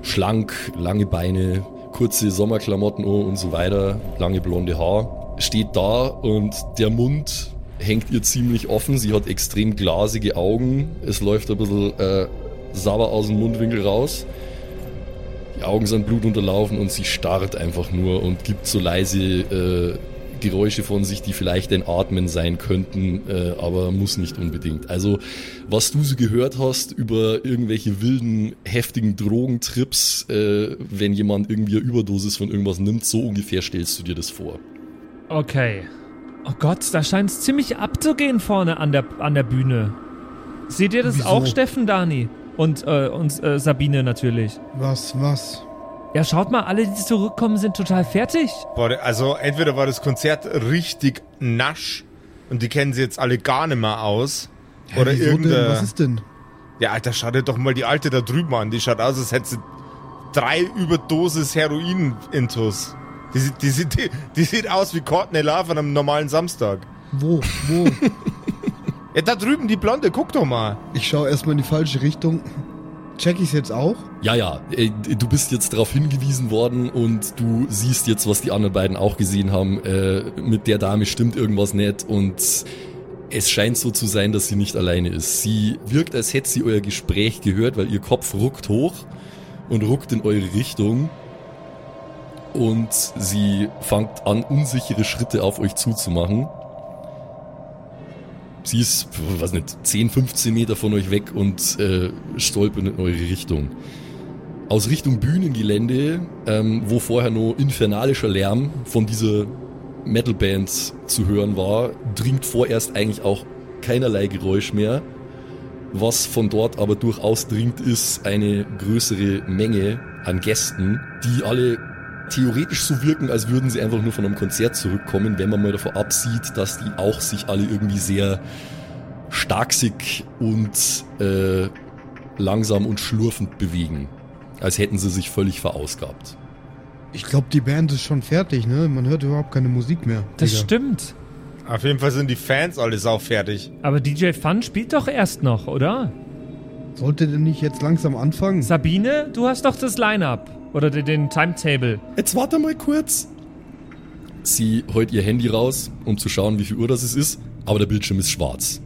schlank, lange Beine, kurze Sommerklamotten und so weiter, lange blonde Haar. Steht da und der Mund hängt ihr ziemlich offen. Sie hat extrem glasige Augen. Es läuft ein bisschen äh, sauber aus dem Mundwinkel raus. Die Augen sind blutunterlaufen und sie starrt einfach nur und gibt so leise äh, Geräusche von sich, die vielleicht ein Atmen sein könnten, äh, aber muss nicht unbedingt. Also, was du so gehört hast über irgendwelche wilden, heftigen Drogentrips, äh, wenn jemand irgendwie eine Überdosis von irgendwas nimmt, so ungefähr stellst du dir das vor. Okay. Oh Gott, da scheint es ziemlich abzugehen vorne an der, an der Bühne. Seht ihr das Wieso? auch, Steffen, Dani? Und, äh, und äh, Sabine natürlich. Was, was? Ja, schaut mal, alle, die zurückkommen, sind total fertig. Boah, also entweder war das Konzert richtig nasch und die kennen sie jetzt alle gar nicht mehr aus. Hä, oder wieso denn? irgendein. Was ist denn? Ja, Alter, schau dir doch mal die alte da drüben an. Die schaut aus, als hätte sie drei Überdosis Heroin-Intus. Die, sieht- die, die, die sieht aus wie Courtney Love an einem normalen Samstag. Wo? Wo? Ja, da drüben die Blonde, guck doch mal. ich schaue erstmal in die falsche Richtung. Check ich's jetzt auch? Ja, ja, äh, du bist jetzt darauf hingewiesen worden und du siehst jetzt, was die anderen beiden auch gesehen haben. Äh, mit der Dame stimmt irgendwas nicht und es scheint so zu sein, dass sie nicht alleine ist. Sie wirkt, als hätte sie euer Gespräch gehört, weil ihr Kopf ruckt hoch und ruckt in eure Richtung. Und sie fängt an, unsichere Schritte auf euch zuzumachen. Sie ist, was nicht, 10, 15 Meter von euch weg und äh, stolpert in eure Richtung. Aus Richtung Bühnengelände, ähm, wo vorher nur infernalischer Lärm von dieser Metalband zu hören war, dringt vorerst eigentlich auch keinerlei Geräusch mehr. Was von dort aber durchaus dringt, ist eine größere Menge an Gästen, die alle theoretisch so wirken, als würden sie einfach nur von einem Konzert zurückkommen, wenn man mal davon absieht, dass die auch sich alle irgendwie sehr starksig und äh, langsam und schlurfend bewegen. Als hätten sie sich völlig verausgabt. Ich glaube, die Band ist schon fertig, ne? Man hört überhaupt keine Musik mehr. Das Digga. stimmt. Auf jeden Fall sind die Fans alles auch fertig. Aber DJ Fun spielt doch erst noch, oder? Sollte denn nicht jetzt langsam anfangen? Sabine, du hast doch das Line-Up. Oder den, den Timetable. Jetzt warte mal kurz. Sie holt ihr Handy raus, um zu schauen, wie viel Uhr das ist, aber der Bildschirm ist schwarz.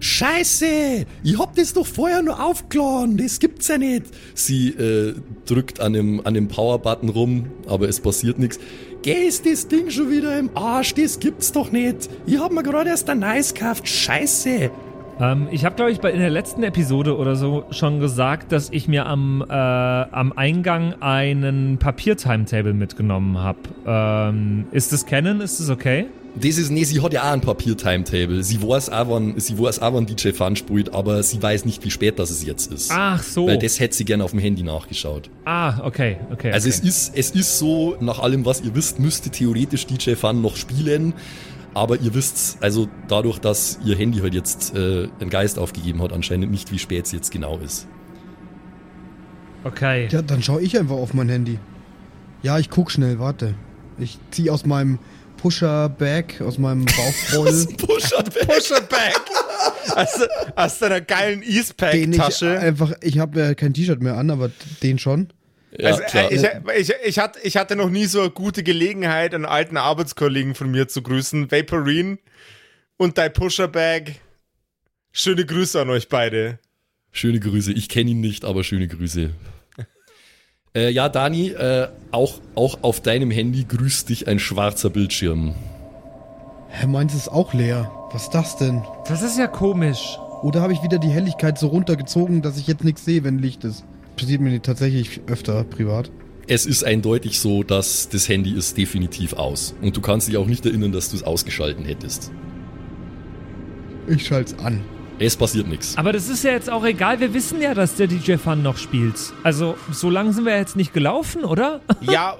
Scheiße! Ich hab das doch vorher nur aufgeladen, das gibt's ja nicht. Sie äh, drückt an dem, an dem Power-Button rum, aber es passiert nichts. Geh, ist das Ding schon wieder im Arsch, das gibt's doch nicht. Ich hab mir gerade erst ein Nice gekauft, scheiße. Ähm, ich habe, glaube ich, bei, in der letzten Episode oder so schon gesagt, dass ich mir am, äh, am Eingang einen Papier-Timetable mitgenommen habe. Ähm, ist das Canon? Ist das okay? Das ist, nee, sie hat ja auch ein Papier-Timetable. Sie weiß auch, wann, sie weiß auch, wann DJ Fun spielt, aber sie weiß nicht, wie spät das es jetzt ist. Ach so. Weil das hätte sie gerne auf dem Handy nachgeschaut. ah, okay, okay. Also okay. es ist, es ist so, nach allem, was ihr wisst, müsste theoretisch DJ Fun noch spielen. Aber ihr wisst, also dadurch, dass ihr Handy halt jetzt äh, einen Geist aufgegeben hat, anscheinend nicht, wie spät es jetzt genau ist. Okay. Ja, dann schaue ich einfach auf mein Handy. Ja, ich guck schnell, warte. Ich zieh aus meinem Pusher-Bag, aus meinem Bauchbeutel, Pusher-Back. Pusherback! aus, aus deiner geilen den ich Eastpack-Tasche. einfach, ich habe ja kein T-Shirt mehr an, aber den schon. Ja, also, klar. ich, ich, ich, hatte, ich hatte noch nie so eine gute Gelegenheit, einen alten Arbeitskollegen von mir zu grüßen. Vaporine und dein Pusherbag. Schöne Grüße an euch beide. Schöne Grüße. Ich kenne ihn nicht, aber schöne Grüße. äh, ja, Dani, äh, auch, auch auf deinem Handy grüßt dich ein schwarzer Bildschirm. Hä, meins ist auch leer. Was ist das denn? Das ist ja komisch. Oder habe ich wieder die Helligkeit so runtergezogen, dass ich jetzt nichts sehe, wenn Licht ist? Passiert mir tatsächlich öfter privat. Es ist eindeutig so, dass das Handy ist definitiv aus. Und du kannst dich auch nicht erinnern, dass du es ausgeschalten hättest. Ich schalt's an. Es passiert nichts. Aber das ist ja jetzt auch egal. Wir wissen ja, dass der DJ Fun noch spielt. Also, so lange sind wir jetzt nicht gelaufen, oder? Ja,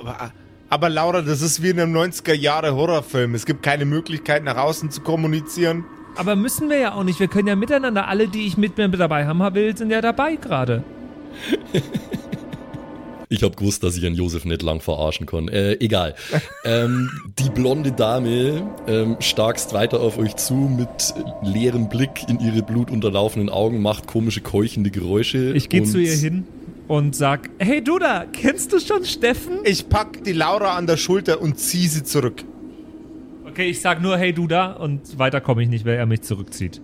aber Laura, das ist wie in einem 90er-Jahre-Horrorfilm. Es gibt keine Möglichkeit, nach außen zu kommunizieren. Aber müssen wir ja auch nicht. Wir können ja miteinander, alle, die ich mit mir dabei haben will, sind ja dabei gerade. Ich hab gewusst, dass ich einen Josef nicht lang verarschen kann. Äh, egal. ähm, die blonde Dame ähm, starkst weiter auf euch zu mit leerem Blick in ihre blutunterlaufenden Augen, macht komische keuchende Geräusche. Ich gehe zu ihr hin und sag, hey du da, kennst du schon Steffen? Ich pack die Laura an der Schulter und zieh sie zurück. Okay, ich sag nur, hey du da und weiter komme ich nicht, weil er mich zurückzieht.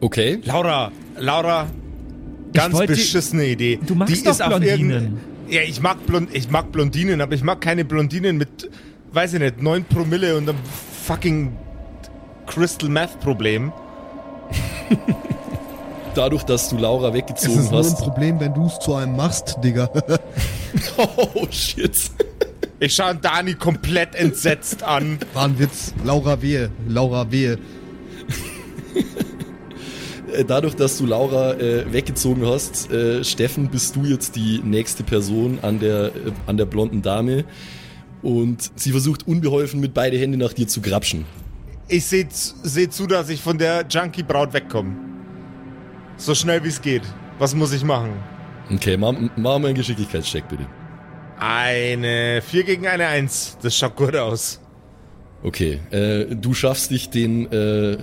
Okay. Laura, Laura, ganz wollte- beschissene Idee. Du magst Die doch Blondinen. Ja, ich mag, Blond, ich mag Blondinen, aber ich mag keine Blondinen mit, weiß ich nicht, 9 Promille und einem fucking Crystal Meth Problem. Dadurch, dass du Laura Es weggezogen ist nur ein hast. Problem, wenn du es zu einem machst, Digga. Oh shit. Ich schaue Dani komplett entsetzt an. War ein Witz. Laura Wehe. Laura Wehe. Äh, Dadurch, dass du Laura äh, weggezogen hast, äh, Steffen, bist du jetzt die nächste Person an der, äh, an der blonden Dame. Und sie versucht unbeholfen mit beide Hände nach dir zu grapschen. Ich sehe seh zu, dass ich von der Junkie-Braut wegkomme. So schnell wie es geht. Was muss ich machen? Okay, mach, mach mal einen Geschicklichkeitscheck bitte. Eine 4 gegen eine 1. Das schaut gut aus. Okay, äh, du schaffst dich den äh,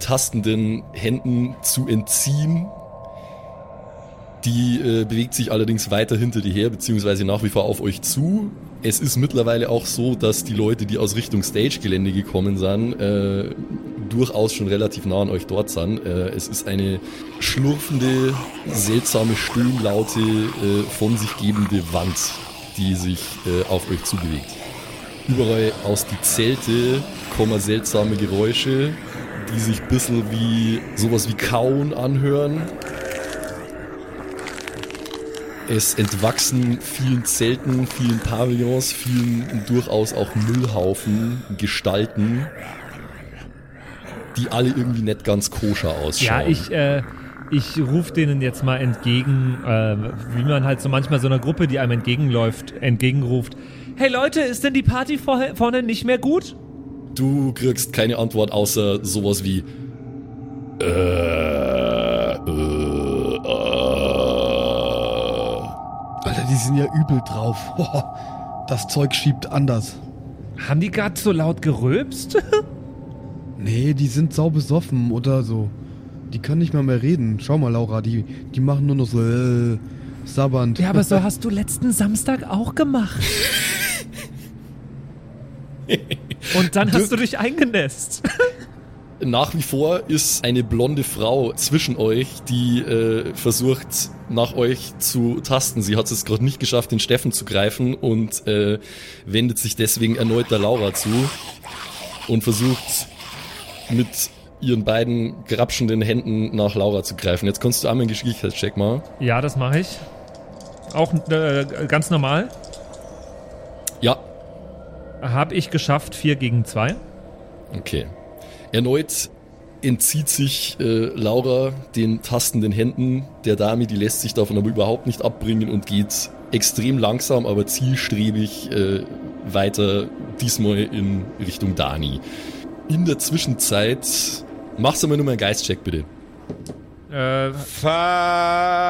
tastenden Händen zu entziehen. Die äh, bewegt sich allerdings weiter hinter dir her, beziehungsweise nach wie vor auf euch zu. Es ist mittlerweile auch so, dass die Leute, die aus Richtung Stage-Gelände gekommen sind, äh, durchaus schon relativ nah an euch dort sind. Äh, es ist eine schlurfende, seltsame Stöhnlaute, äh, von sich gebende Wand, die sich äh, auf euch zubewegt. Überall aus die Zelte kommen seltsame Geräusche, die sich ein bisschen wie sowas wie Kauen anhören. Es entwachsen vielen Zelten, vielen Pavillons, vielen durchaus auch Müllhaufen, Gestalten, die alle irgendwie nicht ganz koscher ausschauen. Ja, ich, äh, ich rufe denen jetzt mal entgegen, äh, wie man halt so manchmal so einer Gruppe, die einem entgegenläuft, entgegenruft. Hey Leute, ist denn die Party vorne nicht mehr gut? Du kriegst keine Antwort außer sowas wie äh, äh, äh. Alter, die sind ja übel drauf. Das Zeug schiebt anders. Haben die gerade so laut gerülpst? Nee, die sind sau besoffen oder so. Die können nicht mal mehr reden. Schau mal, Laura, die, die machen nur noch so äh, sabbernd. ja, aber so hast du letzten Samstag auch gemacht. Und dann hast du dich eingenässt. Nach wie vor ist eine blonde Frau zwischen euch, die äh, versucht, nach euch zu tasten. Sie hat es gerade nicht geschafft, den Steffen zu greifen und äh, wendet sich deswegen erneut der Laura zu und versucht mit ihren beiden grapschenden Händen nach Laura zu greifen. Jetzt kannst du einmal einen Geschicklichkeitscheck machen. Ja, das mache ich. Auch äh, ganz normal. Ja, Habe ich geschafft, 4 gegen 2. Okay. Erneut entzieht sich äh, Laura den tastenden Händen der Dame, die lässt sich davon aber überhaupt nicht abbringen und geht extrem langsam, aber zielstrebig äh, weiter, diesmal in Richtung Dani. In der Zwischenzeit, machst du mal nur mal einen Geistcheck bitte. Äh, Verkackt.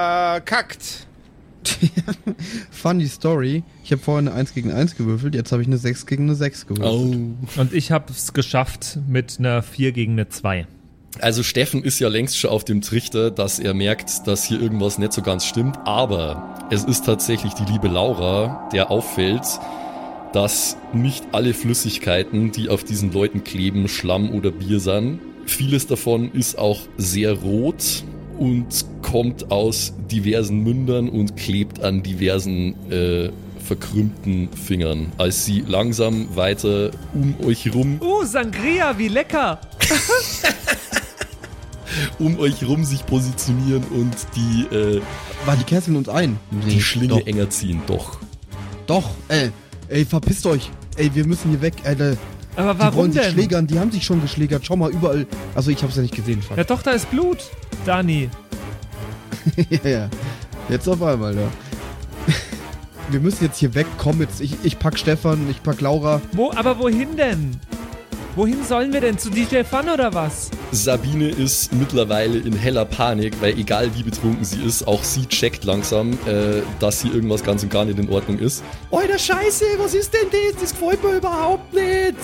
Funny Story. Ich habe vorher eine 1 gegen 1 gewürfelt, jetzt habe ich eine 6 gegen eine 6 gewürfelt. und ich habe es geschafft mit einer 4 gegen eine 2. Also Steffen ist ja längst schon auf dem Trichter, dass er merkt, dass hier irgendwas nicht so ganz stimmt, aber es ist tatsächlich die liebe Laura, der auffällt, dass nicht alle Flüssigkeiten, die auf diesen Leuten kleben, Schlamm oder Bier sind. Vieles davon ist auch sehr rot und kommt aus diversen Mündern und klebt an diversen äh, verkrümmten Fingern. Als sie langsam weiter um euch rum Oh, Sangria, wie lecker! um euch rum sich positionieren und die, äh, War die kesseln uns ein? die Schlinge doch. enger ziehen. Doch. Doch, ey, ey, verpisst euch. Ey, wir müssen hier weg, Alter. Aber Die warum wollen sich denn? schlägern, die haben sich schon geschlägert. Schau mal, überall. Also ich hab's ja nicht gesehen, fuck. Ja doch, da ist Blut, Dani. ja, ja. Jetzt auf einmal, ja. Wir müssen jetzt hier weg. Komm jetzt. Ich, ich pack Stefan, ich pack Laura. Wo, aber wohin denn? Wohin sollen wir denn? Zu DJ Fun oder was? Sabine ist mittlerweile in heller Panik, weil egal wie betrunken sie ist, auch sie checkt langsam, äh, dass hier irgendwas ganz und gar nicht in Ordnung ist. Alter Scheiße, was ist denn das? Das gefällt mir überhaupt nicht.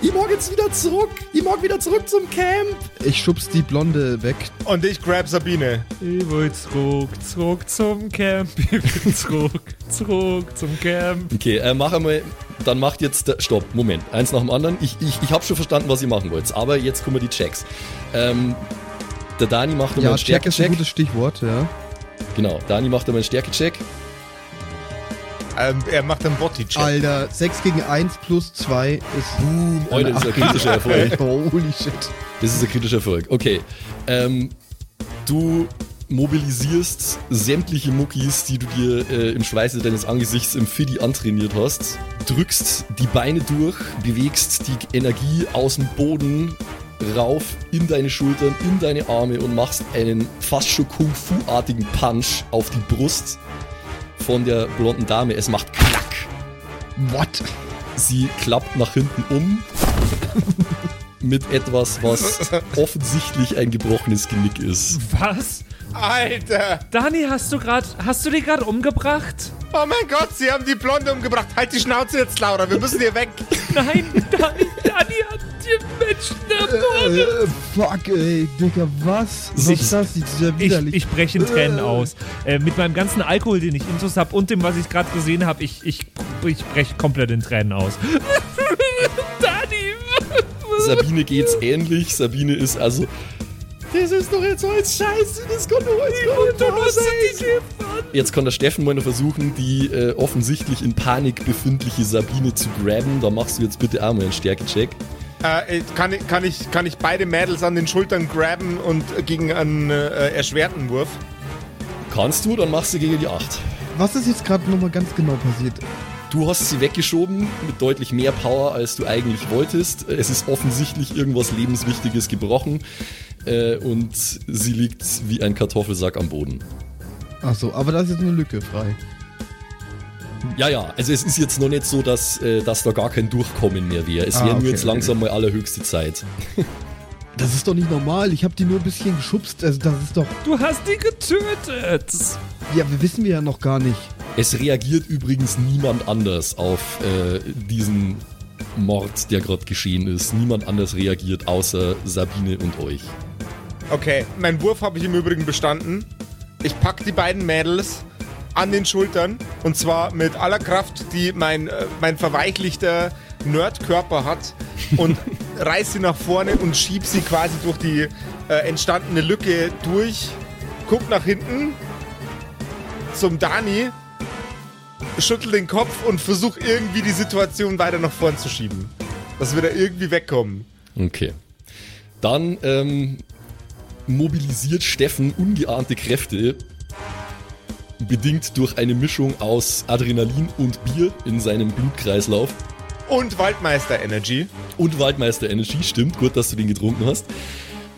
Ich mag jetzt wieder zurück. Ich mag wieder zurück zum Camp. Ich schubs die Blonde weg. Und ich grab Sabine. Ich will zurück, zurück zum Camp. Ich will zurück, zurück zum Camp. Okay, äh, mach einmal, dann macht jetzt, der, stopp, Moment, eins nach dem anderen. Ich, ich, ich habe schon verstanden, was ihr machen wollt, aber jetzt kommen die Checks. Ähm, der Dani macht nochmal Ja, einen Check ist ein Stärkecheck. gutes Stichwort, ja. Genau, Dani macht nochmal einen Stärkecheck. Ähm, er macht einen Body-Check. Alter, 6 gegen 1 plus 2 ist. Boom. Alter, das ist ein kritischer Erfolg. Holy shit. Das ist ein kritischer Erfolg. Okay. Ähm, du mobilisierst sämtliche Muckis, die du dir äh, im Schweiße deines Angesichts im Fiddy antrainiert hast, drückst die Beine durch, bewegst die Energie aus dem Boden rauf in deine Schultern, in deine Arme und machst einen fast schon Kung-Fu-artigen Punch auf die Brust von der blonden Dame. Es macht Klack. What? Sie klappt nach hinten um mit etwas, was offensichtlich ein gebrochenes Genick ist. Was? Alter! Dani, hast du gerade, hast du die gerade umgebracht? Oh mein Gott, sie haben die Blonde umgebracht. Halt die Schnauze jetzt, Laura. Wir müssen hier weg. Nein, Dani, Dani hat die Menschen ermordet. Äh, fuck, ey, Digga, was? Was Ich- ist das? Das ist ja Ich, widerlich. ich breche in Tränen aus. Äh, mit meinem ganzen Alkohol, den ich intus habe und dem, was ich gerade gesehen habe, ich, ich, ich breche komplett in Tränen aus. Dani! Sabine geht's ähnlich. Sabine ist also. Das ist doch jetzt alles scheiße, das kann doch alles sein. Jetzt kann der Steffen mal noch versuchen, die äh, offensichtlich in Panik befindliche Sabine zu grabben. Da machst du jetzt bitte auch mal einen Stärkecheck. Äh, kann, ich, kann, ich, kann ich beide Mädels an den Schultern grabben und gegen einen äh, erschwerten Wurf? Kannst du, dann machst du gegen die 8. Was ist jetzt gerade nochmal ganz genau passiert? Du hast sie weggeschoben mit deutlich mehr Power, als du eigentlich wolltest. Es ist offensichtlich irgendwas Lebenswichtiges gebrochen. Äh, und sie liegt wie ein Kartoffelsack am Boden. Ach so, aber da ist jetzt eine Lücke frei. Ja, ja, also es ist jetzt noch nicht so, dass, äh, dass da gar kein Durchkommen mehr wäre. Es Ah, wäre nur okay, jetzt langsam mal allerhöchste Zeit. Das ist doch nicht normal. Ich habe die nur ein bisschen geschubst. Also das ist doch. Du hast die getötet. Ja, wir wissen wir ja noch gar nicht. Es reagiert übrigens niemand anders auf äh, diesen Mord, der gerade geschehen ist. Niemand anders reagiert außer Sabine und euch. Okay, mein Wurf habe ich im Übrigen bestanden. Ich pack die beiden Mädels an den Schultern und zwar mit aller Kraft, die mein, äh, mein verweichlichter Nerdkörper hat und reiß sie nach vorne und schieb sie quasi durch die äh, entstandene Lücke durch. Guck nach hinten zum Dani, schüttel den Kopf und versuch irgendwie die Situation weiter nach vorn zu schieben. Dass wir da irgendwie wegkommen. Okay. Dann ähm, mobilisiert Steffen ungeahnte Kräfte, bedingt durch eine Mischung aus Adrenalin und Bier in seinem Blutkreislauf. Und Waldmeister Energy. Und Waldmeister Energy, stimmt, gut, dass du den getrunken hast.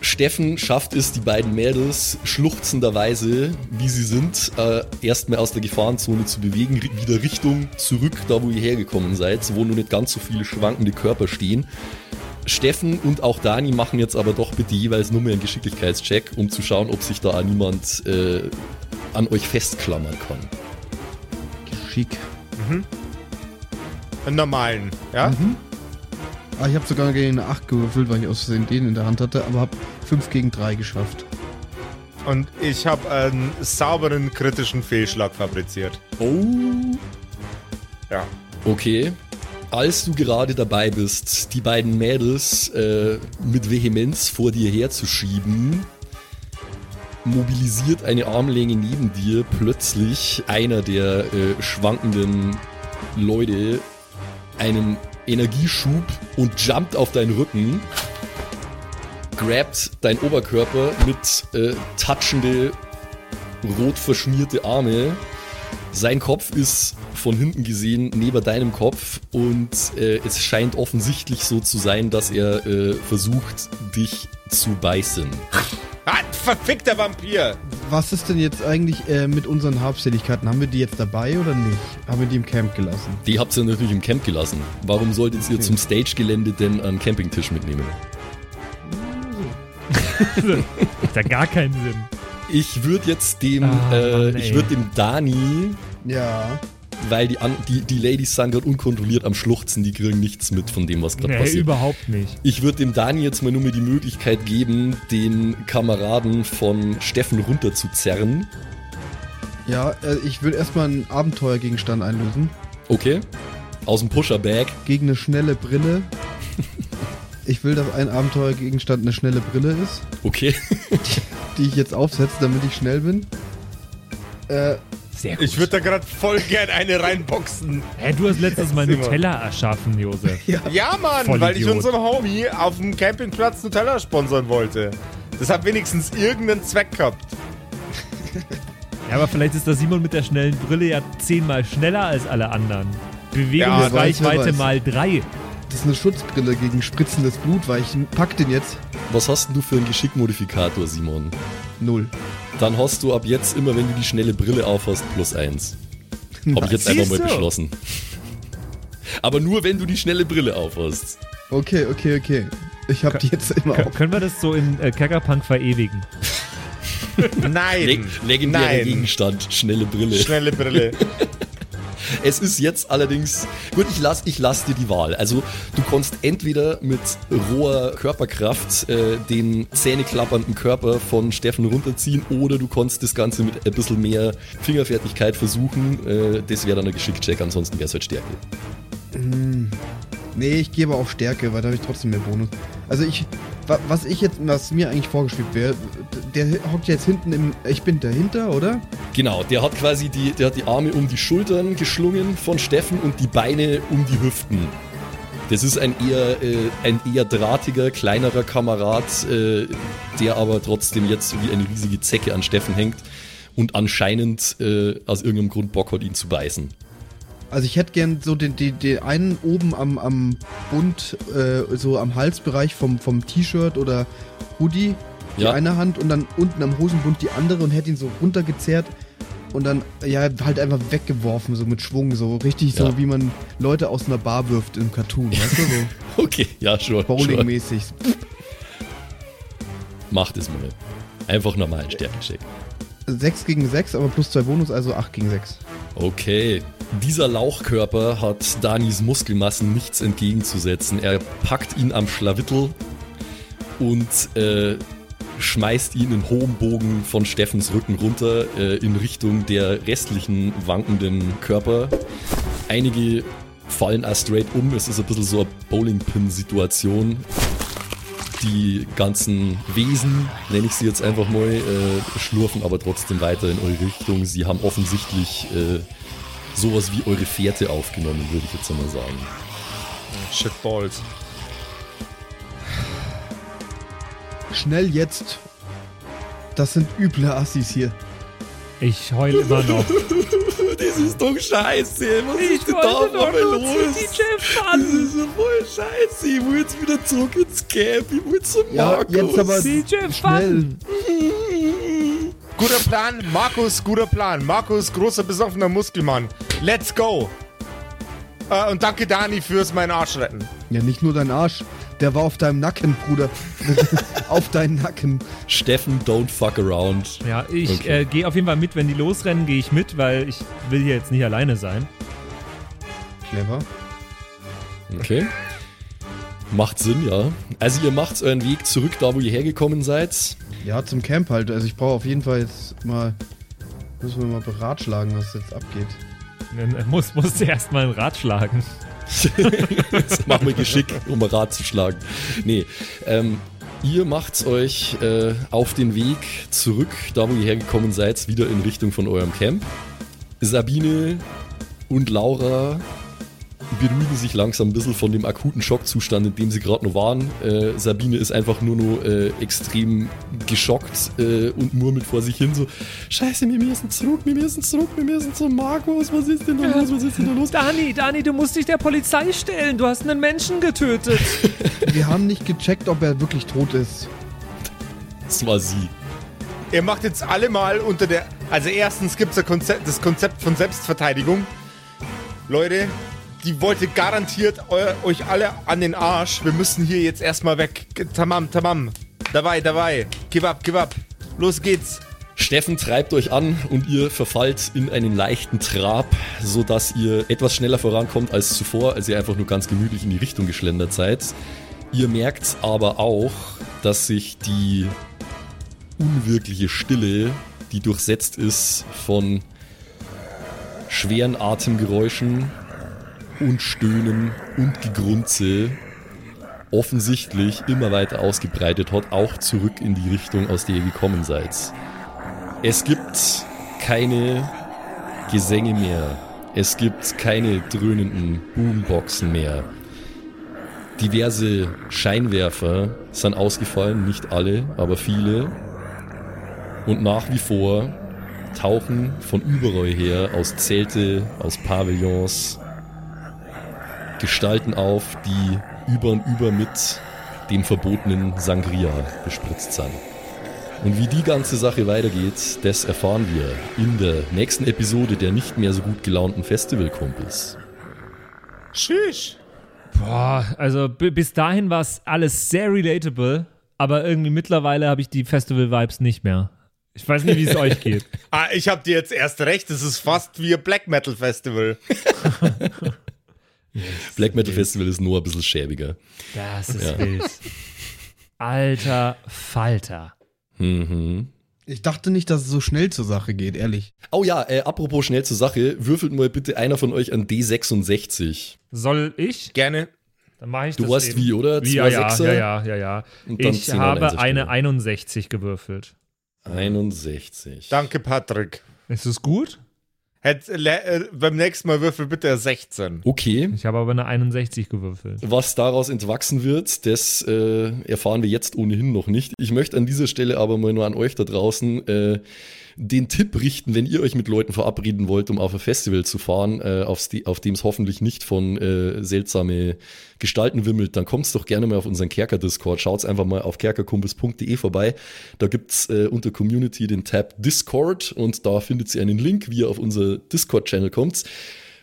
Steffen schafft es, die beiden Mädels schluchzenderweise, wie sie sind, äh, erstmal aus der Gefahrenzone zu bewegen, wieder Richtung zurück, da wo ihr hergekommen seid, wo nur nicht ganz so viele schwankende Körper stehen. Steffen und auch Dani machen jetzt aber doch bitte jeweils nur mehr einen Geschicklichkeitscheck, um zu schauen, ob sich da niemand äh, an euch festklammern kann. Schick. Einen normalen, ja? Ah, ich habe sogar gegen eine 8 gewürfelt, weil ich aus Versehen den in der Hand hatte, aber habe 5 gegen 3 geschafft. Und ich habe einen sauberen kritischen Fehlschlag fabriziert. Oh, Ja. Okay. Als du gerade dabei bist, die beiden Mädels äh, mit Vehemenz vor dir herzuschieben, mobilisiert eine Armlänge neben dir plötzlich einer der äh, schwankenden Leute einen Energieschub und jumpt auf deinen Rücken, grabt dein Oberkörper mit äh, touchende, rot verschmierte Arme sein Kopf ist von hinten gesehen neben deinem Kopf und äh, es scheint offensichtlich so zu sein, dass er äh, versucht, dich zu beißen. Ah, verfickter Vampir! Was ist denn jetzt eigentlich äh, mit unseren Habseligkeiten? Haben wir die jetzt dabei oder nicht? Haben wir die im Camp gelassen? Die habt ihr natürlich im Camp gelassen. Warum solltet ihr Okay. zum Stage-Gelände denn einen Campingtisch mitnehmen? Macht ja gar keinen Sinn. Ich würde jetzt dem, Ah, äh, ich würde dem Dani, Ja. weil die, an, die, die Ladies sind gerade unkontrolliert am Schluchzen, die kriegen nichts mit von dem, was gerade Nee, passiert. überhaupt nicht. Ich würde dem Dani jetzt mal nur mal die Möglichkeit geben, den Kameraden von Steffen runterzuzerren. Ja, äh, ich will erstmal einen Abenteuergegenstand einlösen. Okay. Aus dem Pusher-Bag. Gegen eine schnelle Brille. Ich will, dass ein Abenteuergegenstand eine schnelle Brille ist, Okay. die ich jetzt aufsetze, damit ich schnell bin. Äh, Sehr gut. Ich würde da gerade voll gern eine reinboxen. Hä, du hast letztes Mal Simon. Nutella erschaffen, Josef. Ja, Mann, Vollidiot. weil ich unserem Homie auf dem Campingplatz Nutella sponsern wollte. Das hat wenigstens irgendeinen Zweck gehabt. Ja, aber vielleicht ist der Simon mit der schnellen Brille ja zehnmal schneller als alle anderen. Ja, Bewegungsreichweite weiß. mal drei. Das ist eine Schutzbrille gegen spritzendes Blut, weil ich pack den jetzt. Was hast denn du für einen Geschickmodifikator, Simon? Null. Dann hast du ab jetzt immer, wenn du die schnelle Brille aufhast, plus eins. Habe ich jetzt einfach mal beschlossen. Aber nur, wenn du die schnelle Brille aufhast. Okay, okay, okay. Ich hab die jetzt immer auf. Können wir das so in äh, Kerkerpunk verewigen? Nein. Leg legendärer Nein. Gegenstand, schnelle Brille. Schnelle Brille. Es ist jetzt allerdings, gut, ich lass, ich lass dir die Wahl. Also du kannst entweder mit roher Körperkraft äh, den zähneklappernden Körper von Steffen runterziehen oder du kannst das Ganze mit ein bisschen mehr Fingerfertigkeit versuchen. Äh, das wäre dann ein Geschickcheck, ansonsten wäre es halt Stärke. Nee, ich gebe auch Stärke, weil da habe ich trotzdem mehr Bonus. Also ich, wa- was ich jetzt, was mir eigentlich vorgeschwebt wäre, der hockt jetzt hinten im, ich bin dahinter, oder? Genau, der hat quasi die, der hat die Arme um die Schultern geschlungen von Steffen und die Beine um die Hüften. Das ist ein eher, äh, ein eher drahtiger, kleinerer Kamerad, äh, der aber trotzdem jetzt wie eine riesige Zecke an Steffen hängt und anscheinend äh, aus irgendeinem Grund Bock hat, ihn zu beißen. Also ich hätte gern so den, den, den einen oben am, am Bund, äh, so am Halsbereich vom, vom T-Shirt oder Hoodie, die Ja. eine Hand und dann unten am Hosenbund die andere und hätte ihn so runtergezerrt und dann ja halt einfach weggeworfen, so mit Schwung, so richtig so Ja. wie man Leute aus einer Bar wirft im Cartoon, weißt du, so Okay, ja, schon. Bowling-mäßig. Macht es mal. Einfach normalen Stärkencheck. 6 gegen 6, aber plus 2 Bonus, also 8 gegen 6. Okay. Dieser Lauchkörper hat Danis Muskelmassen nichts entgegenzusetzen. Er packt ihn am Schlawittel und äh, schmeißt ihn in hohem Bogen von Steffens Rücken runter äh, in Richtung der restlichen wankenden Körper. Einige fallen auch straight um. Es ist ein bisschen so eine Bowling-Pin-Situation. Die ganzen Wesen, nenne ich sie jetzt einfach mal, äh, schlurfen aber trotzdem weiter in eure Richtung. Sie haben offensichtlich äh, sowas wie eure Fährte aufgenommen, würde ich jetzt einmal sagen. Shitballs. Schnell jetzt. Das sind üble Assis hier. Ich heul immer noch. Das ist doch scheiße. Was Ich wollte doch nur zu DJ Fun. ist so voll scheiße. Ich will jetzt wieder zurück ins Camp. Ich will zum Ja, Markus. jetzt aber DJ schnell. Guter Plan, Markus, guter Plan. Markus, großer besoffener Muskelmann. Let's go. Äh, und danke Dani fürs meinen Arsch retten. Ja, nicht nur dein Arsch. Der war auf deinem Nacken, Bruder. auf deinen Nacken. Steffen, don't fuck around. Ja, ich Okay. äh, gehe auf jeden Fall mit, wenn die losrennen, gehe ich mit, weil ich will hier jetzt nicht alleine sein. Clever. Okay. Macht Sinn, ja. Also ihr macht euren Weg zurück da, wo ihr hergekommen seid. Ja, zum Camp halt. Also ich brauche auf jeden Fall jetzt mal. Müssen wir mal beratschlagen, was jetzt abgeht. Dann muss, muss erst mal ein Rad schlagen. Das machen wir geschickt, um Rad zu schlagen. Nee, ähm, ihr macht euch äh, auf den Weg zurück, da wo ihr hergekommen seid, wieder in Richtung von eurem Camp. Sabine und Laura beruhigen sich langsam ein bisschen von dem akuten Schockzustand, in dem sie gerade noch waren. Äh, Sabine ist einfach nur noch äh, extrem geschockt äh, und murmelt vor sich hin so, Scheiße, wir müssen zurück, wir müssen zurück, wir müssen zum Markus, was ist denn da los, was ist denn da los? Dani, Dani, du musst dich der Polizei stellen. Du hast einen Menschen getötet. Wir haben nicht gecheckt, ob er wirklich tot ist. Das war sie. Ihr macht jetzt alle mal unter der. Also, erstens gibt es das Konzept von Selbstverteidigung. Leute, die wollte garantiert eu, euch alle an den Arsch. Wir müssen hier jetzt erstmal weg. Tamam, tamam. Dabei, dabei. Gib ab, gib ab. Los geht's. Steffen treibt euch an und ihr verfallt in einen leichten Trab, sodass ihr etwas schneller vorankommt als zuvor, als ihr einfach nur ganz gemütlich in die Richtung geschlendert seid. Ihr merkt aber auch, dass sich die unwirkliche Stille, die durchsetzt ist von schweren Atemgeräuschen und Stöhnen und Gegrunze, offensichtlich immer weiter ausgebreitet hat, auch zurück in die Richtung, aus der ihr gekommen seid. Es gibt keine Gesänge mehr. Es gibt keine dröhnenden Boomboxen mehr. Diverse Scheinwerfer sind ausgefallen, nicht alle, aber viele. Und nach wie vor tauchen von überall her aus Zelte, aus Pavillons Gestalten auf, die über und über mit dem verbotenen Sangria bespritzt sind. Und wie die ganze Sache weitergeht, das erfahren wir in der nächsten Episode der nicht mehr so gut gelaunten Festivalkumpels. Tschüss. Boah, also bis dahin war es alles sehr relatable, aber irgendwie mittlerweile habe ich die Festival-Vibes nicht mehr. Ich weiß nicht, wie es euch geht. Ah, ich hab dir jetzt erst recht. Es ist fast wie ein Black Metal Festival. Black Metal Festival ist nur ein bisschen schäbiger. Das ist wild. Alter Falter. Mhm. Ich dachte nicht, dass es so schnell zur Sache geht, ehrlich. Oh ja, äh, apropos schnell zur Sache, würfelt mal bitte einer von euch an D66. Soll ich? Gerne. Dann mache ich Du das weißt eben. wie, oder? Ja, Zwei ja, Sechser ja, ja, ja, ja. und dann Ich habe eine Stelle. 61 gewürfelt. 61. Danke, Patrick. Ist es gut? Hätt, äh, beim nächsten Mal würfel bitte eine 16. Okay, Ich habe aber eine 61 gewürfelt. Was daraus entwachsen wird, das äh, erfahren wir jetzt ohnehin noch nicht. Ich möchte an dieser Stelle aber mal nur an euch da draußen äh, den Tipp richten, wenn ihr euch mit Leuten verabreden wollt, um auf ein Festival zu fahren, äh, aufs, auf dem es hoffentlich nicht von äh, seltsame gestalten wimmelt, dann kommt's doch gerne mal auf unseren Kerker-Discord. Schaut's einfach mal auf kerkerkumpels.de vorbei. Da gibt's äh, unter Community den Tab Discord und da findet ihr einen Link, wie ihr auf unser Discord-Channel kommt.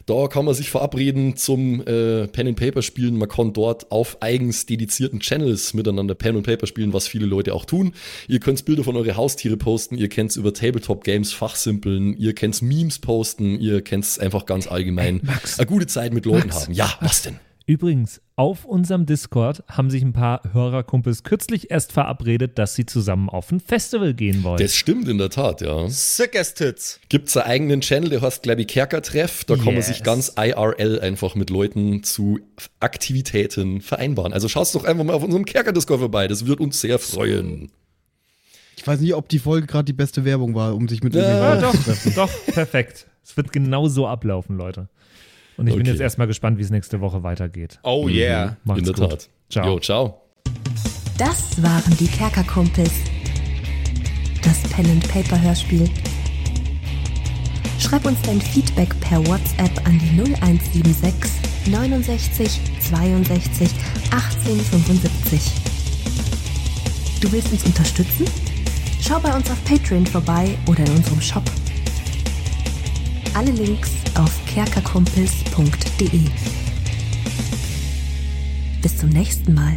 Da kann man sich verabreden zum äh, Pen and Paper spielen. Man kann dort auf eigens dedizierten Channels miteinander Pen and Paper spielen, was viele Leute auch tun. Ihr könnt Bilder von eure Haustiere posten, ihr könnt über Tabletop Games fachsimpeln, ihr könnt Memes posten, ihr könnt einfach ganz allgemein Max. eine gute Zeit mit Leuten Max. haben. Ja, was denn? Übrigens, auf unserem Discord haben sich ein paar Hörerkumpels kürzlich erst verabredet, dass sie zusammen auf ein Festival gehen wollen. Das stimmt in der Tat, ja. Sick as Tits. Gibt's einen eigenen Channel, der heißt, glaube ich, Kerkertreff. Da kann man Yes. sich ganz IRL einfach mit Leuten zu Aktivitäten vereinbaren. Also schaut's doch einfach mal auf unserem Kerker-Discord vorbei. Das wird uns sehr freuen. Ich weiß nicht, ob die Folge gerade die beste Werbung war, um sich mit Ja, ja, irgendwelchen doch, zu treffen. doch, perfekt. Es wird genau so ablaufen, Leute. Und ich bin Okay. jetzt erstmal gespannt, wie es nächste Woche weitergeht. Oh yeah. Macht's in der gut. Tat. Ciao. Jo, ciao. Das waren die Kerkerkumpels. Das Pen and Paper Hörspiel. Schreib uns dein Feedback per WhatsApp an die 0176 69 62 18 75. Du willst uns unterstützen? Schau bei uns auf Patreon vorbei oder in unserem Shop. Alle Links auf kerkerkumpels.de. Bis zum nächsten Mal.